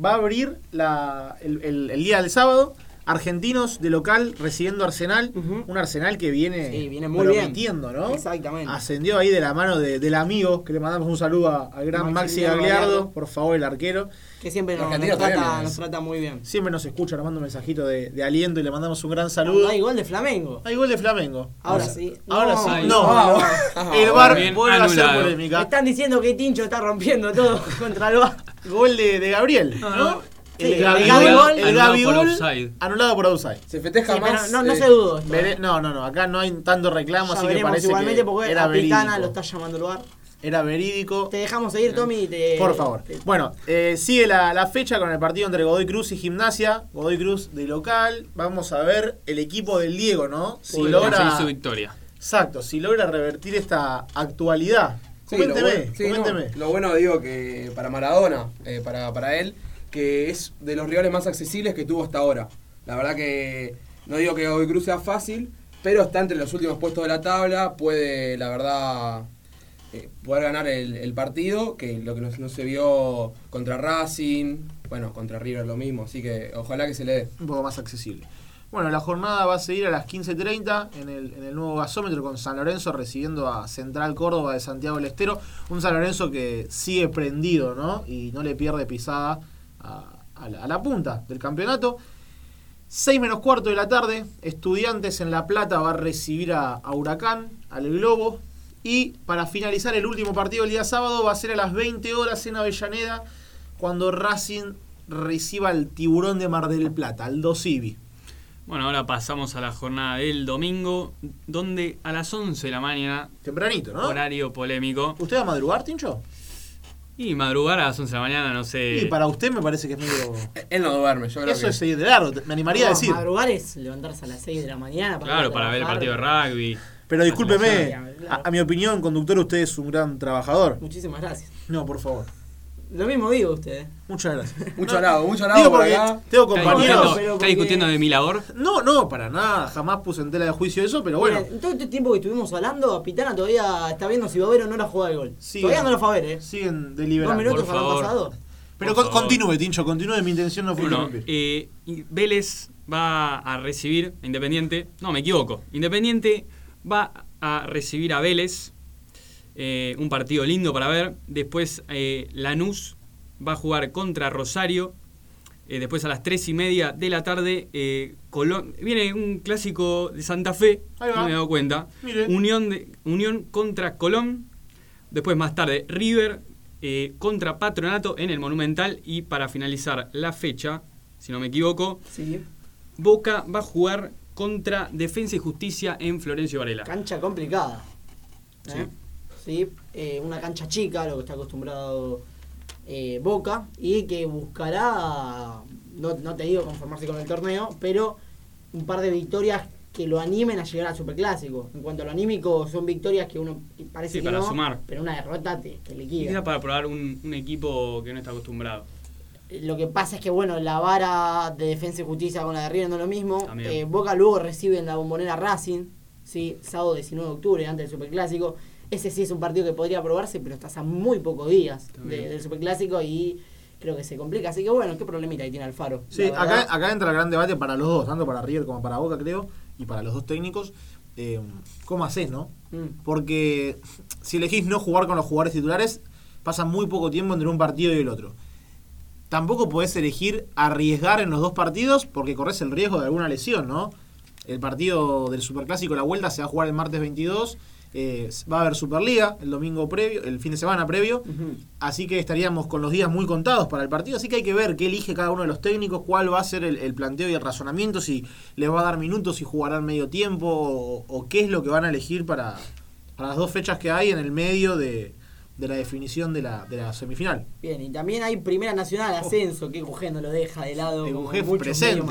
Speaker 8: Va a abrir la, el- el día del sábado. Argentinos de local recibiendo Arsenal. Un Arsenal que viene,
Speaker 3: Sí, viene muy bien.
Speaker 8: prometiendo, ¿no?
Speaker 3: Exactamente.
Speaker 8: Ascendió ahí de la mano de- del amigo, que le mandamos un saludo a- al gran Maxi Gagliardo, por favor, el arquero.
Speaker 3: que siempre nos, nos trata, nos trata muy bien.
Speaker 8: Siempre nos escucha, nos manda un mensajito de, de aliento y le mandamos un gran saludo.
Speaker 3: hay gol de Flamengo.
Speaker 8: Hay gol de Flamengo.
Speaker 3: Ahora
Speaker 8: O sea,
Speaker 3: sí.
Speaker 8: Ahora
Speaker 3: No,
Speaker 8: sí. No,
Speaker 4: no.
Speaker 8: no.
Speaker 4: Ah,
Speaker 8: El bar vuelve a hacer
Speaker 7: anulado.
Speaker 8: polémica.
Speaker 3: Están diciendo que Tincho está rompiendo todo contra el bar.
Speaker 8: Gol de, de Gabriel,
Speaker 7: ¿no?
Speaker 8: no.
Speaker 3: Sí,
Speaker 8: el
Speaker 3: el
Speaker 7: anulado por
Speaker 8: anulado offside.
Speaker 4: Se festeja
Speaker 3: Sí,
Speaker 4: más.
Speaker 3: no, no
Speaker 4: eh,
Speaker 3: se dudo. esto, ¿eh?
Speaker 8: no, no, no, acá no hay tanto reclamo,
Speaker 3: Ya
Speaker 8: así que parece
Speaker 3: igualmente
Speaker 8: que
Speaker 3: porque
Speaker 8: era
Speaker 3: a Pitana
Speaker 8: verídico.
Speaker 3: lo está llamando el bar.
Speaker 8: Era verídico.
Speaker 3: Te dejamos seguir, Tommy. y Te,
Speaker 8: Por favor.
Speaker 3: te-
Speaker 8: Bueno, eh, sigue la, la fecha con el partido entre Godoy Cruz y Gimnasia. Godoy Cruz de local. Vamos a ver el equipo del Diego, ¿no? Si logra.
Speaker 7: su victoria.
Speaker 8: Exacto, si logra revertir esta actualidad.
Speaker 4: Sí, lo
Speaker 8: coménteme,
Speaker 4: bueno- sí, no,
Speaker 8: coménteme.
Speaker 4: lo bueno digo que para Maradona, eh, para, para él, que es de los rivales más accesibles que tuvo hasta ahora. La verdad que no digo que hoy Cruz sea fácil, pero está entre los últimos puestos de la tabla, puede, la verdad, eh, poder ganar el, partido, que lo que no, no se vio contra Racing, bueno, contra River lo mismo, así que ojalá que se le dé.
Speaker 8: un poco más accesible. Bueno, la jornada va a seguir a las 15.30 en el, en el nuevo gasómetro con San Lorenzo recibiendo a Central Córdoba de Santiago del Estero. Un San Lorenzo que sigue prendido, ¿no? Y no le pierde pisada a, a la, a la punta del campeonato. 6 menos cuarto de la tarde, Estudiantes en La Plata va a recibir a, a Huracán, al Globo. Y para finalizar el último partido del día sábado va a ser a las 20 horas en Avellaneda cuando Racing reciba al tiburón de Mar del Plata, al Dosivi.
Speaker 7: Bueno, ahora pasamos a la jornada del domingo, donde a las 11 de la mañana,
Speaker 8: Tempranito, ¿no?
Speaker 7: horario polémico,
Speaker 8: ¿Usted va a madrugar, Tincho?
Speaker 7: Y madrugar a las 11 de la mañana, no sé...
Speaker 8: Y para usted me parece que es medio.
Speaker 4: Él no duerme, yo creo
Speaker 8: Eso
Speaker 4: que.
Speaker 8: es seguir de largo, me animaría a decir.
Speaker 3: Madrugar es levantarse a las 6 de la mañana. Para
Speaker 7: Claro, para ver el partido de rugby.
Speaker 8: Pero discúlpeme, a mi opinión, conductor, usted es un gran trabajador.
Speaker 3: Muchísimas gracias.
Speaker 8: No, por favor.
Speaker 3: Lo mismo digo usted.
Speaker 8: Muchas gracias.
Speaker 4: Mucho alado, mucho alado por acá.
Speaker 8: tengo
Speaker 7: ¿Está
Speaker 8: compañeros.
Speaker 7: está discutiendo de mi labor?
Speaker 8: No, no, para nada. Jamás puse en tela de juicio eso, pero bueno.
Speaker 3: En todo este tiempo que estuvimos hablando, Pitana todavía está viendo si va a ver o no la jugada del gol.
Speaker 8: Sí.
Speaker 3: Todavía no la fue a ver, ¿eh?
Speaker 8: Siguen
Speaker 3: Dos
Speaker 8: deliberando.
Speaker 3: minutos
Speaker 7: por
Speaker 3: habrán
Speaker 7: favor.
Speaker 3: pasado.
Speaker 8: Pero continúe, Tincho, continúe. Mi intención no fue
Speaker 7: Bueno,
Speaker 8: interrumpir.
Speaker 7: eh, Vélez va a recibir a Independiente. No, me equivoco. Independiente va a recibir a Vélez. Eh, un partido lindo para ver. Después eh, Lanús va a jugar contra Rosario. Eh, después a las 3 y media de la tarde, Colón. Viene un clásico de Santa Fe. No me he dado cuenta.
Speaker 8: Mire.
Speaker 7: Unión, de, Unión contra Colón. Después más tarde, River contra Patronato en el Monumental. Y para finalizar la fecha, si no me equivoco,
Speaker 3: Sí.
Speaker 7: Boca va a jugar contra Defensa y Justicia en Florencio Varela.
Speaker 3: Cancha complicada. ¿eh? Sí, eh, una cancha chica, lo que está acostumbrado eh, Boca, y que buscará, no, no te digo conformarse con el torneo, pero un par de victorias que lo animen a llegar al Superclásico. En cuanto a lo anímico, son victorias que uno parece
Speaker 7: Sí,
Speaker 3: que
Speaker 7: para
Speaker 3: no,
Speaker 7: sumar.
Speaker 3: pero una derrota te, te liquida.
Speaker 7: para probar un, un equipo que no está acostumbrado.
Speaker 3: Lo que pasa es que, bueno, la vara de Defensa y Justicia con la de River no es lo mismo. Eh, Boca luego recibe en la bombonera Racing, ¿sí? sábado 19 de octubre, antes del Superclásico. Ese sí es un partido que podría probarse, pero estás a muy pocos días de- del Superclásico y creo que se complica. Así que, bueno, qué problemita que tiene Alfaro.
Speaker 8: Sí, acá entra el gran debate para los dos, tanto para River como para Boca, creo, y para los dos técnicos. Eh, ¿Cómo haces, no?
Speaker 3: Mm.
Speaker 8: Porque si elegís no jugar con los jugadores titulares, pasa muy poco tiempo entre un partido y el otro. Tampoco podés elegir arriesgar en los dos partidos porque corres el riesgo de alguna lesión, ¿no? El partido del Superclásico, la vuelta, se va a jugar el martes 22. Eh, va a haber Superliga el domingo previo, el fin de semana previo. Así que estaríamos con los días muy contados para el partido. Así que hay que ver qué elige cada uno de los técnicos, cuál va a ser el, el planteo y el razonamiento, si les va a dar minutos, si jugarán medio tiempo, o, o qué es lo que van a elegir para, para las dos fechas que hay en el medio de, de la definición de la, de la semifinal.
Speaker 3: Bien, y también hay Primera Nacional, ascenso, que QG no lo deja de lado.
Speaker 8: El
Speaker 3: como
Speaker 8: QG presente.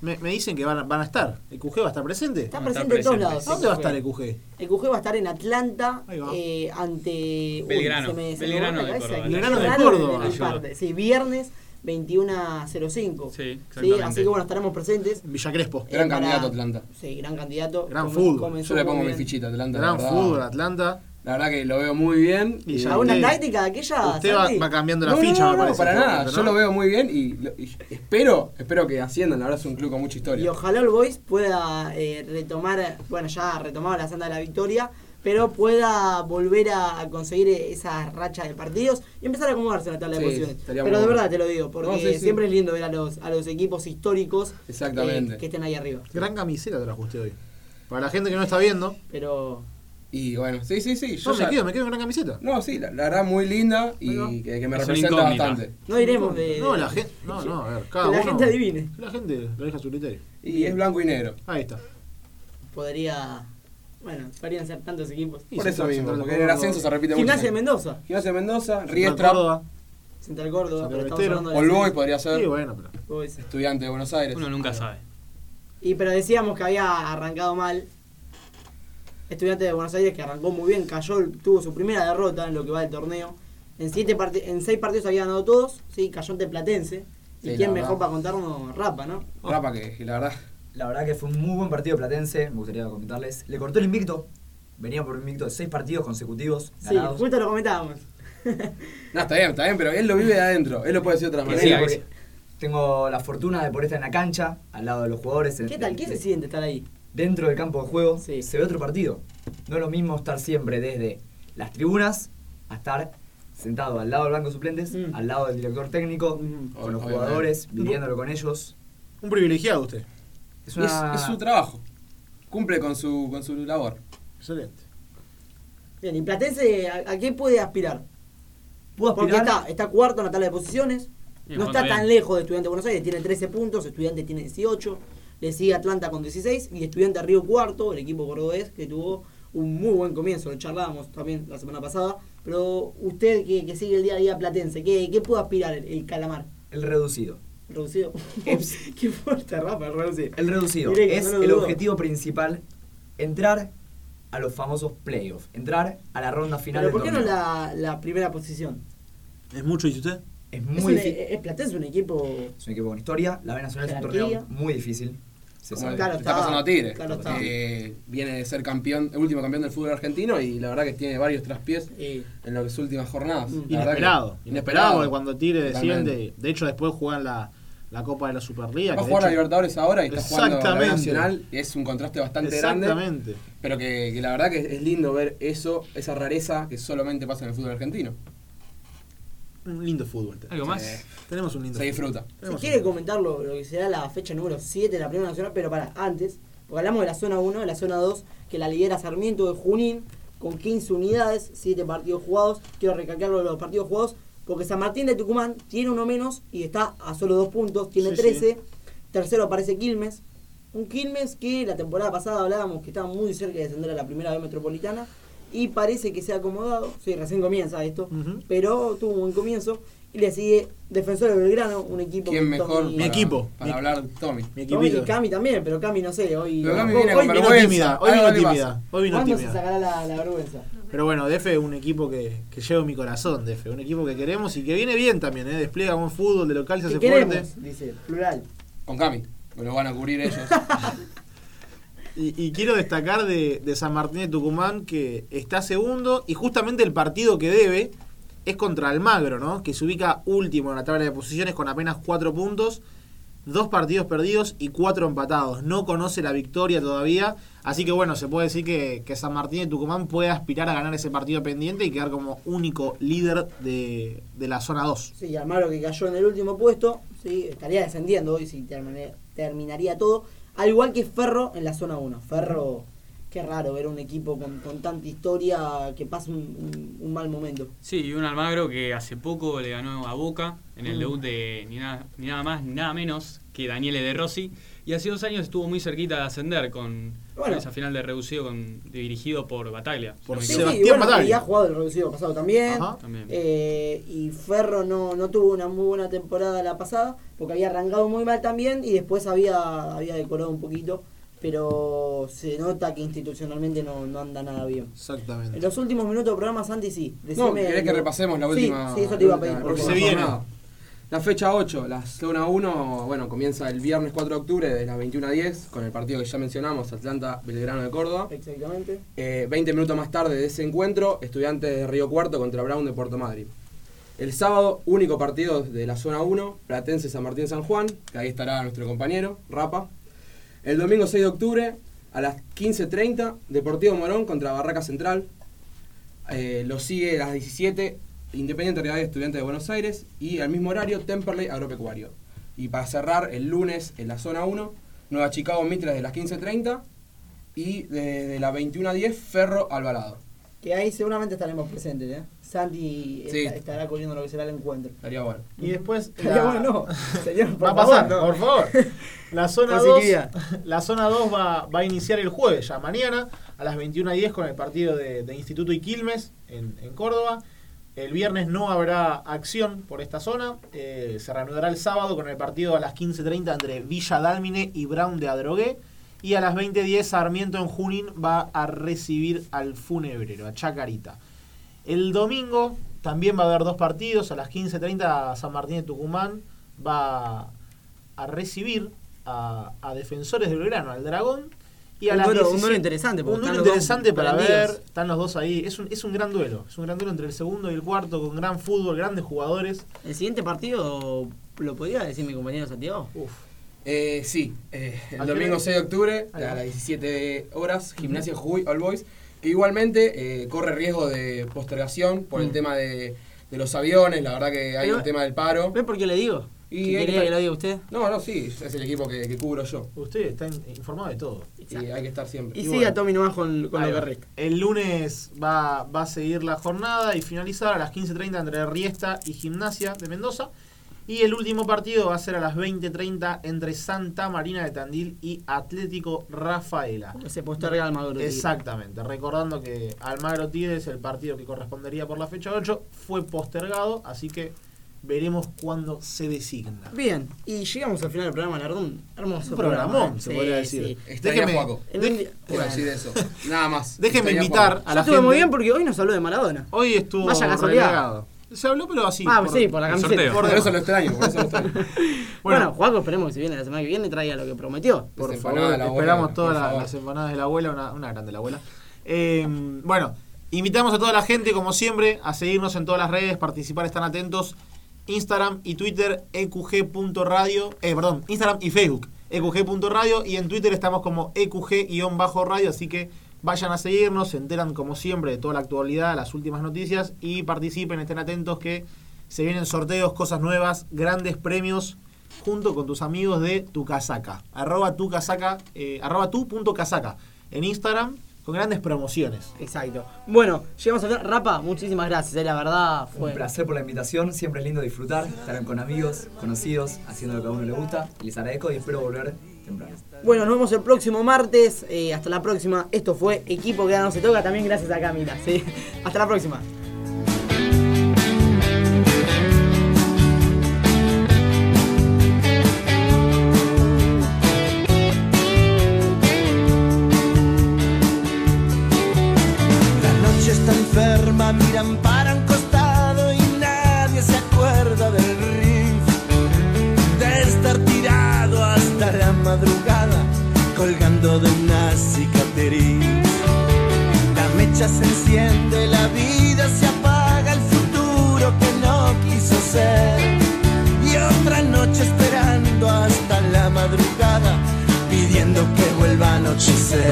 Speaker 8: Me, me dicen que van a, van a estar. ¿El QG va a estar presente?
Speaker 3: Está
Speaker 7: estar
Speaker 3: presente en todos
Speaker 7: presente.
Speaker 3: lados.
Speaker 8: ¿A dónde va a estar el QG?
Speaker 3: El QG va a estar en Atlanta eh, ante uy,
Speaker 7: Belgrano.
Speaker 3: se me- se me
Speaker 7: Belgrano de. Córdoba.
Speaker 8: Belgrano de Córdoba.
Speaker 3: parte. Sí, viernes 21.05.
Speaker 7: Sí, exactamente.
Speaker 3: así que bueno, estaremos presentes.
Speaker 8: Villa Crespo.
Speaker 4: Gran
Speaker 3: Eh, para-
Speaker 4: candidato Atlanta.
Speaker 3: Sí, gran candidato.
Speaker 8: Gran fútbol.
Speaker 4: Yo le pongo mi fichita a Atlanta.
Speaker 8: Gran fútbol, Atlanta.
Speaker 4: La verdad que lo veo muy bien.
Speaker 8: Y ya
Speaker 3: ¿Alguna
Speaker 8: usted-
Speaker 3: táctica de aquella?
Speaker 8: Usted va, va cambiando la
Speaker 4: No,
Speaker 8: ficha,
Speaker 4: no,
Speaker 8: me
Speaker 4: no,
Speaker 8: parece.
Speaker 4: para nada.
Speaker 8: momento,
Speaker 4: Yo
Speaker 8: ¿no?
Speaker 4: lo veo muy bien y, lo- y espero, espero que asciendan. La verdad es un club con mucha
Speaker 3: Y
Speaker 4: historia.
Speaker 3: ojalá el Boys pueda eh, retomar, bueno, ya ha retomado la senda de la victoria, pero pueda volver a, conseguir esa racha de partidos y empezar a acomodarse en la tabla de
Speaker 4: Sí,
Speaker 3: posiciones. Pero de
Speaker 4: bueno.
Speaker 3: verdad te lo digo, porque
Speaker 4: No, sí, sí.
Speaker 3: siempre es lindo ver a los, a los equipos históricos
Speaker 4: Exactamente.
Speaker 3: eh, que estén ahí arriba.
Speaker 8: Gran camiseta trajo usted hoy. Para la gente que no está viendo,
Speaker 3: Pero
Speaker 4: Y bueno, sí, sí, sí. Yo
Speaker 8: no,
Speaker 4: ya-
Speaker 8: me quedo, me quedo en gran camiseta.
Speaker 4: No, sí, la, la verdad muy linda y que, que me
Speaker 7: Es
Speaker 4: representa bastante.
Speaker 3: no diremos de...
Speaker 8: No, la gente. No, no, a ver,
Speaker 3: que
Speaker 8: cada
Speaker 3: la
Speaker 8: uno.
Speaker 3: gente adivine.
Speaker 8: La gente lo deja a su criterio.
Speaker 4: Y es blanco y negro.
Speaker 8: Ahí está.
Speaker 3: Podría... Bueno, podrían ser tantos equipos.
Speaker 8: Y
Speaker 4: Por eso mismo, porque
Speaker 8: el
Speaker 4: en el ascenso se repite mucho.
Speaker 3: Gimnasia de Mendoza,
Speaker 4: Gimnasia de Mendoza,
Speaker 8: Central
Speaker 4: Riestra,
Speaker 8: Córdoba.
Speaker 3: Central Córdoba, pero estamos hablando de la-
Speaker 4: Boys podría ser.
Speaker 8: Sí, bueno, pero.
Speaker 3: Boys.
Speaker 4: Estudiante de Buenos Aires.
Speaker 7: Uno nunca sabe.
Speaker 3: Y pero decíamos que había arrancado mal. Estudiante de Buenos Aires que arrancó muy bien, cayó, tuvo su primera derrota en lo que va del torneo. En siete parti- en seis partidos había ganado todos, sí, cayó ante Platense. Y
Speaker 4: Sí,
Speaker 3: quién mejor para contarnos Rapa, ¿no?
Speaker 4: Rapa que, la verdad.
Speaker 5: La verdad que fue un muy buen partido platense, me gustaría comentarles. Le cortó el invicto. Venía por un invicto de seis partidos consecutivos
Speaker 3: Sí,
Speaker 5: ganados.
Speaker 3: justo lo comentábamos.
Speaker 4: No, está bien, está bien, pero él lo vive de adentro. Él lo puede decir de otra
Speaker 7: Sí,
Speaker 5: sí,
Speaker 4: manera.
Speaker 7: sí.
Speaker 5: tengo la fortuna de poder estar en la cancha, al lado de los jugadores.
Speaker 3: ¿Qué tal? ¿Qué se siente estar ahí?
Speaker 5: Dentro del campo de juego
Speaker 3: Sí.
Speaker 5: se ve otro partido. No es lo mismo estar siempre desde las tribunas a estar sentado al lado del banco de suplentes,
Speaker 3: Mm.
Speaker 5: al lado del director técnico,
Speaker 3: Mm.
Speaker 5: con los jugadores, viviéndolo con ellos.
Speaker 8: Un privilegiado usted.
Speaker 5: Es
Speaker 4: su trabajo. Cumple con su, con su labor.
Speaker 8: Excelente.
Speaker 3: Bien, ¿y Platense a, a qué puede aspirar? Porque
Speaker 5: aspirar-
Speaker 3: está, está cuarto en la tabla de posiciones. No está tan lejos de Estudiante de Buenos Aires, tiene 13 puntos, Estudiante tiene 18. Le sigue Atlanta con 16 y Estudiante Río cuarto, el equipo cordobés, que tuvo un muy buen comienzo. Lo charlábamos también la semana pasada. Pero usted que, que sigue el día a día platense, ¿qué, qué puede aspirar el, el calamar?
Speaker 5: El reducido.
Speaker 3: ¿Reducido? qué fuerte, Rafa, el reducido.
Speaker 5: El reducido es
Speaker 3: no
Speaker 5: el objetivo principal, entrar a los famosos playoffs, entrar a la ronda final
Speaker 3: Pero
Speaker 5: del
Speaker 3: ¿por qué no la, la primera posición?
Speaker 8: ¿Es mucho, dice usted?
Speaker 5: Es
Speaker 3: Es,
Speaker 5: muy
Speaker 3: un,
Speaker 5: difícil.
Speaker 3: es Platense un equipo...
Speaker 5: Es un equipo con historia. La B Nacional es un torneo muy difícil. Se
Speaker 4: Como
Speaker 5: sabe.
Speaker 3: Claro,
Speaker 4: está,
Speaker 3: está.
Speaker 4: pasando a Tigre,
Speaker 3: Claro,
Speaker 4: que viene de ser campeón, el último campeón del fútbol argentino y la verdad que tiene varios traspiés
Speaker 3: Eh,
Speaker 4: en las últimas jornadas.
Speaker 3: Mm.
Speaker 4: La que-
Speaker 8: Inesperado. Inesperado porque cuando Tigre desciende. De hecho, después juegan la, la Copa de la Superliga.
Speaker 4: Va a
Speaker 8: que
Speaker 4: jugar la
Speaker 8: hecho-
Speaker 4: Libertadores ahora y está jugando la
Speaker 8: Exactamente.
Speaker 4: Nacional. Es un contraste bastante grande.
Speaker 8: Exactamente.
Speaker 4: Pero que, que la verdad que es lindo ver eso, esa rareza que solamente pasa en el fútbol argentino.
Speaker 8: Un lindo fútbol.
Speaker 7: ¿Algo más?
Speaker 8: Tenemos un lindo
Speaker 4: se disfruta.
Speaker 3: Si
Speaker 8: Tenemos
Speaker 3: quiere comentar lo, lo que será la fecha número 7 de la Primera Nacional, pero para antes, porque hablamos de la zona 1, de la zona 2, que la lidera Sarmiento de Junín, con 15 unidades, 7 partidos jugados. Quiero recalcar lo de los partidos jugados, porque San Martín de Tucumán tiene uno menos y está a solo 2 puntos, tiene
Speaker 8: Sí,
Speaker 3: 13. Tercero aparece Quilmes. Un Quilmes que la temporada pasada hablábamos que estaba muy cerca de descender a la primera B metropolitana. Y parece que se ha acomodado. Sí, recién comienza esto. Pero tuvo un buen comienzo. Y le sigue Defensor de Belgrano, un equipo
Speaker 4: ¿Quién mejor
Speaker 3: Tommy-
Speaker 8: Mi equipo.
Speaker 4: para
Speaker 8: Mi-
Speaker 4: hablar Tommy?
Speaker 8: Mi
Speaker 3: Tommy y Cami también, pero Cami no sé, hoy,
Speaker 4: Pero Cami
Speaker 3: hoy-
Speaker 4: viene
Speaker 3: hoy
Speaker 4: con
Speaker 8: Vino tímida. Hoy vino tímida. Hoy vino
Speaker 3: ¿Cuándo se
Speaker 8: tímida.
Speaker 3: sacará la, la vergüenza?
Speaker 8: Pero bueno, DF es un equipo que, que lleva en mi corazón, DF. Un equipo que queremos y que viene bien también, ¿eh? Despliega buen fútbol, de local se
Speaker 3: ¿Qué
Speaker 8: hace
Speaker 3: queremos?
Speaker 8: fuerte.
Speaker 3: Dice, plural.
Speaker 4: Con Cami, que lo van a cubrir ellos.
Speaker 8: Y, y quiero destacar de, San Martín de Tucumán que está segundo y justamente el partido que debe es contra Almagro, ¿no? Que se ubica último en la tabla de posiciones con apenas cuatro puntos, dos partidos perdidos y cuatro empatados. No conoce la victoria todavía, así que bueno, se puede decir que, que San Martín de Tucumán puede aspirar a ganar ese partido pendiente y quedar como único líder de, de la zona 2.
Speaker 3: Sí, Almagro que cayó en el último puesto, sí, estaría descendiendo hoy si termine- terminaría todo. Al igual que Ferro en la zona 1. Ferro, qué raro ver un equipo con, con tanta historia que pasa un, un- un mal momento.
Speaker 7: Sí, y un Almagro que hace poco le ganó a Boca en el
Speaker 3: Mm.
Speaker 7: debut de ni nada, ni nada más ni nada menos que Daniele De Rossi. Y hace dos años estuvo muy cerquita de ascender con, con
Speaker 3: Bueno.
Speaker 7: esa final de reducido con, dirigido por Bataglia. si
Speaker 8: Por
Speaker 3: Sí,
Speaker 7: equivoco.
Speaker 3: sí,
Speaker 8: Sebastián
Speaker 3: bueno,
Speaker 8: Bataglia.
Speaker 3: y ha jugado el reducido pasado también. Eh, y Ferro no, no tuvo una muy buena temporada la pasada, porque había arrancado muy mal también y después había, había decorado un poquito, pero se nota que institucionalmente no, no anda nada bien. En
Speaker 8: Exactamente.
Speaker 3: los últimos minutos del programa, Santi, sí.
Speaker 4: No, ¿querés que repasemos la
Speaker 3: Sí,
Speaker 4: última?
Speaker 3: Sí, eso te iba a pedir. por
Speaker 4: próxima
Speaker 8: Se
Speaker 3: favor.
Speaker 8: viene.
Speaker 4: jornada? La fecha 8, la zona 1, bueno, comienza el viernes 4 de octubre de las 21 a 10 con el partido que ya mencionamos, Atlanta Belgrano de Córdoba.
Speaker 3: Exactamente.
Speaker 4: Eh, 20 minutos más tarde de ese encuentro, Estudiantes de Río Cuarto contra Brown de Puerto Madryn. El sábado, único partido de la zona 1, Platense San Martín San Juan, que ahí estará nuestro compañero, Rapa. El domingo 6 de octubre, a las 15.30, Deportivo Morón contra Barraca Central. Eh, lo sigue a las 17, Independiente Real Estudiante de Buenos Aires. Y al mismo horario, Temperley Agropecuario. Y para cerrar, el lunes en la zona 1, Nueva Chicago Mitre de las 15.30. Y de, de las 21 a 10, Ferro Alvarado.
Speaker 3: Que ahí seguramente estaremos presentes, ¿eh? Santi
Speaker 4: Sí.
Speaker 3: esta- estará corriendo lo que será el encuentro.
Speaker 4: Estaría bueno.
Speaker 8: Y después.
Speaker 3: Estaría bueno, no. Señor, por
Speaker 8: Va a pasar,
Speaker 3: no.
Speaker 8: por favor. La zona
Speaker 3: Por
Speaker 8: 2
Speaker 3: sequía.
Speaker 8: la zona 2 va, va a iniciar el jueves, ya mañana, a las 21.10 con el partido de, de Instituto y Quilmes en, en Córdoba. El viernes no habrá acción por esta zona. eh, se reanudará el sábado con el partido a las 15.30 entre Villa Dálmine y Brown de Adrogué. Y a las 20.10 Sarmiento en Junín va a recibir al Funebrero, a Chacarita. El domingo también va a haber dos partidos. A las 15.30 San Martín de Tucumán va a recibir a, Defensores de Belgrano, al Dragón. Y a
Speaker 3: Un
Speaker 8: las
Speaker 3: duelo- un
Speaker 8: 17
Speaker 3: duelo interesante,
Speaker 8: Un duelo interesante para ver. Están los dos ahí. Es un, es un gran duelo. Es un gran duelo entre el segundo y el cuarto con gran fútbol, grandes jugadores.
Speaker 3: El siguiente partido, ¿lo podría decir mi compañero Santiago?
Speaker 8: Uf.
Speaker 4: Eh, sí, eh, el
Speaker 8: ¿A qué
Speaker 4: domingo
Speaker 8: hora?
Speaker 4: 6 de octubre, a las 17 horas, Gimnasia Jujuy All Boys, que igualmente eh, corre riesgo de postergación por el
Speaker 8: Mm.
Speaker 4: tema de, de los aviones, la verdad que hay
Speaker 3: Pero-
Speaker 4: un tema del paro.
Speaker 3: ¿Ves por qué le digo?
Speaker 4: Y
Speaker 3: ¿Que
Speaker 4: hay
Speaker 3: quería
Speaker 4: que-
Speaker 3: que lo diga usted?
Speaker 4: No, no, sí, es el equipo que, que cubro yo.
Speaker 8: Usted está in- informado de todo.
Speaker 4: Y hay que estar siempre.
Speaker 3: Y,
Speaker 8: Y
Speaker 3: sigue
Speaker 8: bueno.
Speaker 3: a Tommy nomás con, con lo que.
Speaker 8: El lunes va, va a seguir la jornada y finalizar a las 15.30 entre Riesta y Gimnasia de Mendoza. Y el último partido va a ser a las 20.30 entre Santa Marina de Tandil y Atlético Rafaela.
Speaker 3: Se posterga Almagro Tigre.
Speaker 8: Exactamente, recordando que Almagro Tigres, el partido que correspondería por la fecha 8, fue postergado, así que veremos cuándo se designa.
Speaker 3: Bien, y llegamos al final del programa, un hermoso
Speaker 8: Un programón,
Speaker 3: programa.
Speaker 8: se
Speaker 3: Sí,
Speaker 8: podría decir.
Speaker 3: sí.
Speaker 8: Déjeme-
Speaker 4: Juaco.
Speaker 3: Día-
Speaker 4: Puedo decir eso. Nada más.
Speaker 8: Déjeme invitar
Speaker 4: Juaco.
Speaker 8: a
Speaker 3: Yo
Speaker 8: la
Speaker 3: estuve
Speaker 8: gente.
Speaker 3: muy bien porque hoy nos habló de Maradona.
Speaker 8: Hoy estuvo
Speaker 3: Vaya casualidad.
Speaker 8: relegado. Se habló, pero así.
Speaker 3: Ah, sí, por la camiseta.
Speaker 7: sorteo.
Speaker 8: por
Speaker 4: Por eso lo extraño, por eso lo extraño.
Speaker 3: Bueno, Juaco, esperemos que si viene la semana que viene traiga lo que prometió.
Speaker 8: Por
Speaker 4: Las
Speaker 8: favor,
Speaker 4: abuela,
Speaker 8: esperamos todas la- las empanadas de la abuela, una, una grande la abuela. Eh, bueno, invitamos a toda la gente, como siempre, a seguirnos en todas las redes, participar, están atentos. Instagram y Twitter, eqg.radio, eh, perdón, Instagram y Facebook, eqg.radio, y en Twitter estamos como eqg-radio, así que vayan a seguirnos, se enteran como siempre de toda la actualidad, las últimas noticias, y participen, estén atentos que se vienen sorteos, cosas nuevas, grandes premios junto con tus amigos de Tu Casaca. Arroba tu casaca, eh, arroba tu punto casaca en Instagram con grandes promociones.
Speaker 3: Exacto. Bueno, llegamos a ver. Rapa, muchísimas gracias, eh, la verdad fue.
Speaker 5: Un placer por la invitación, siempre es lindo disfrutar, estar con amigos, conocidos, haciendo lo que a uno le gusta. Les agradezco y espero volver temprano.
Speaker 3: Bueno, nos vemos el próximo martes. eh, hasta la próxima. Esto fue Equipo que ya no se toca. También gracias a Camila. ¿sí? Hasta la próxima.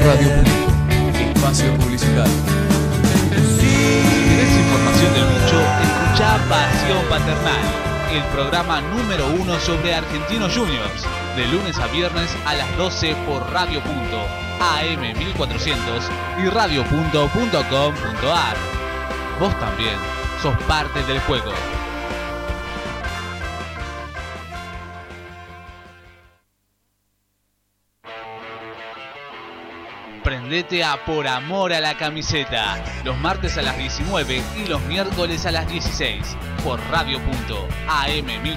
Speaker 1: Radio. Espacio publicitario.
Speaker 9: ¿Querés información del mucho? Escuchá Pasión Paternal, el programa número uno sobre Argentinos Juniors, de lunes a viernes a las 12 por Radio Punto, AM 1400 y radio.com.ar. Vos también sos parte del juego. Prendete a Por Amor a la Camiseta, los martes a las 19 y los miércoles a las 16, por Radio Punto, AM 1400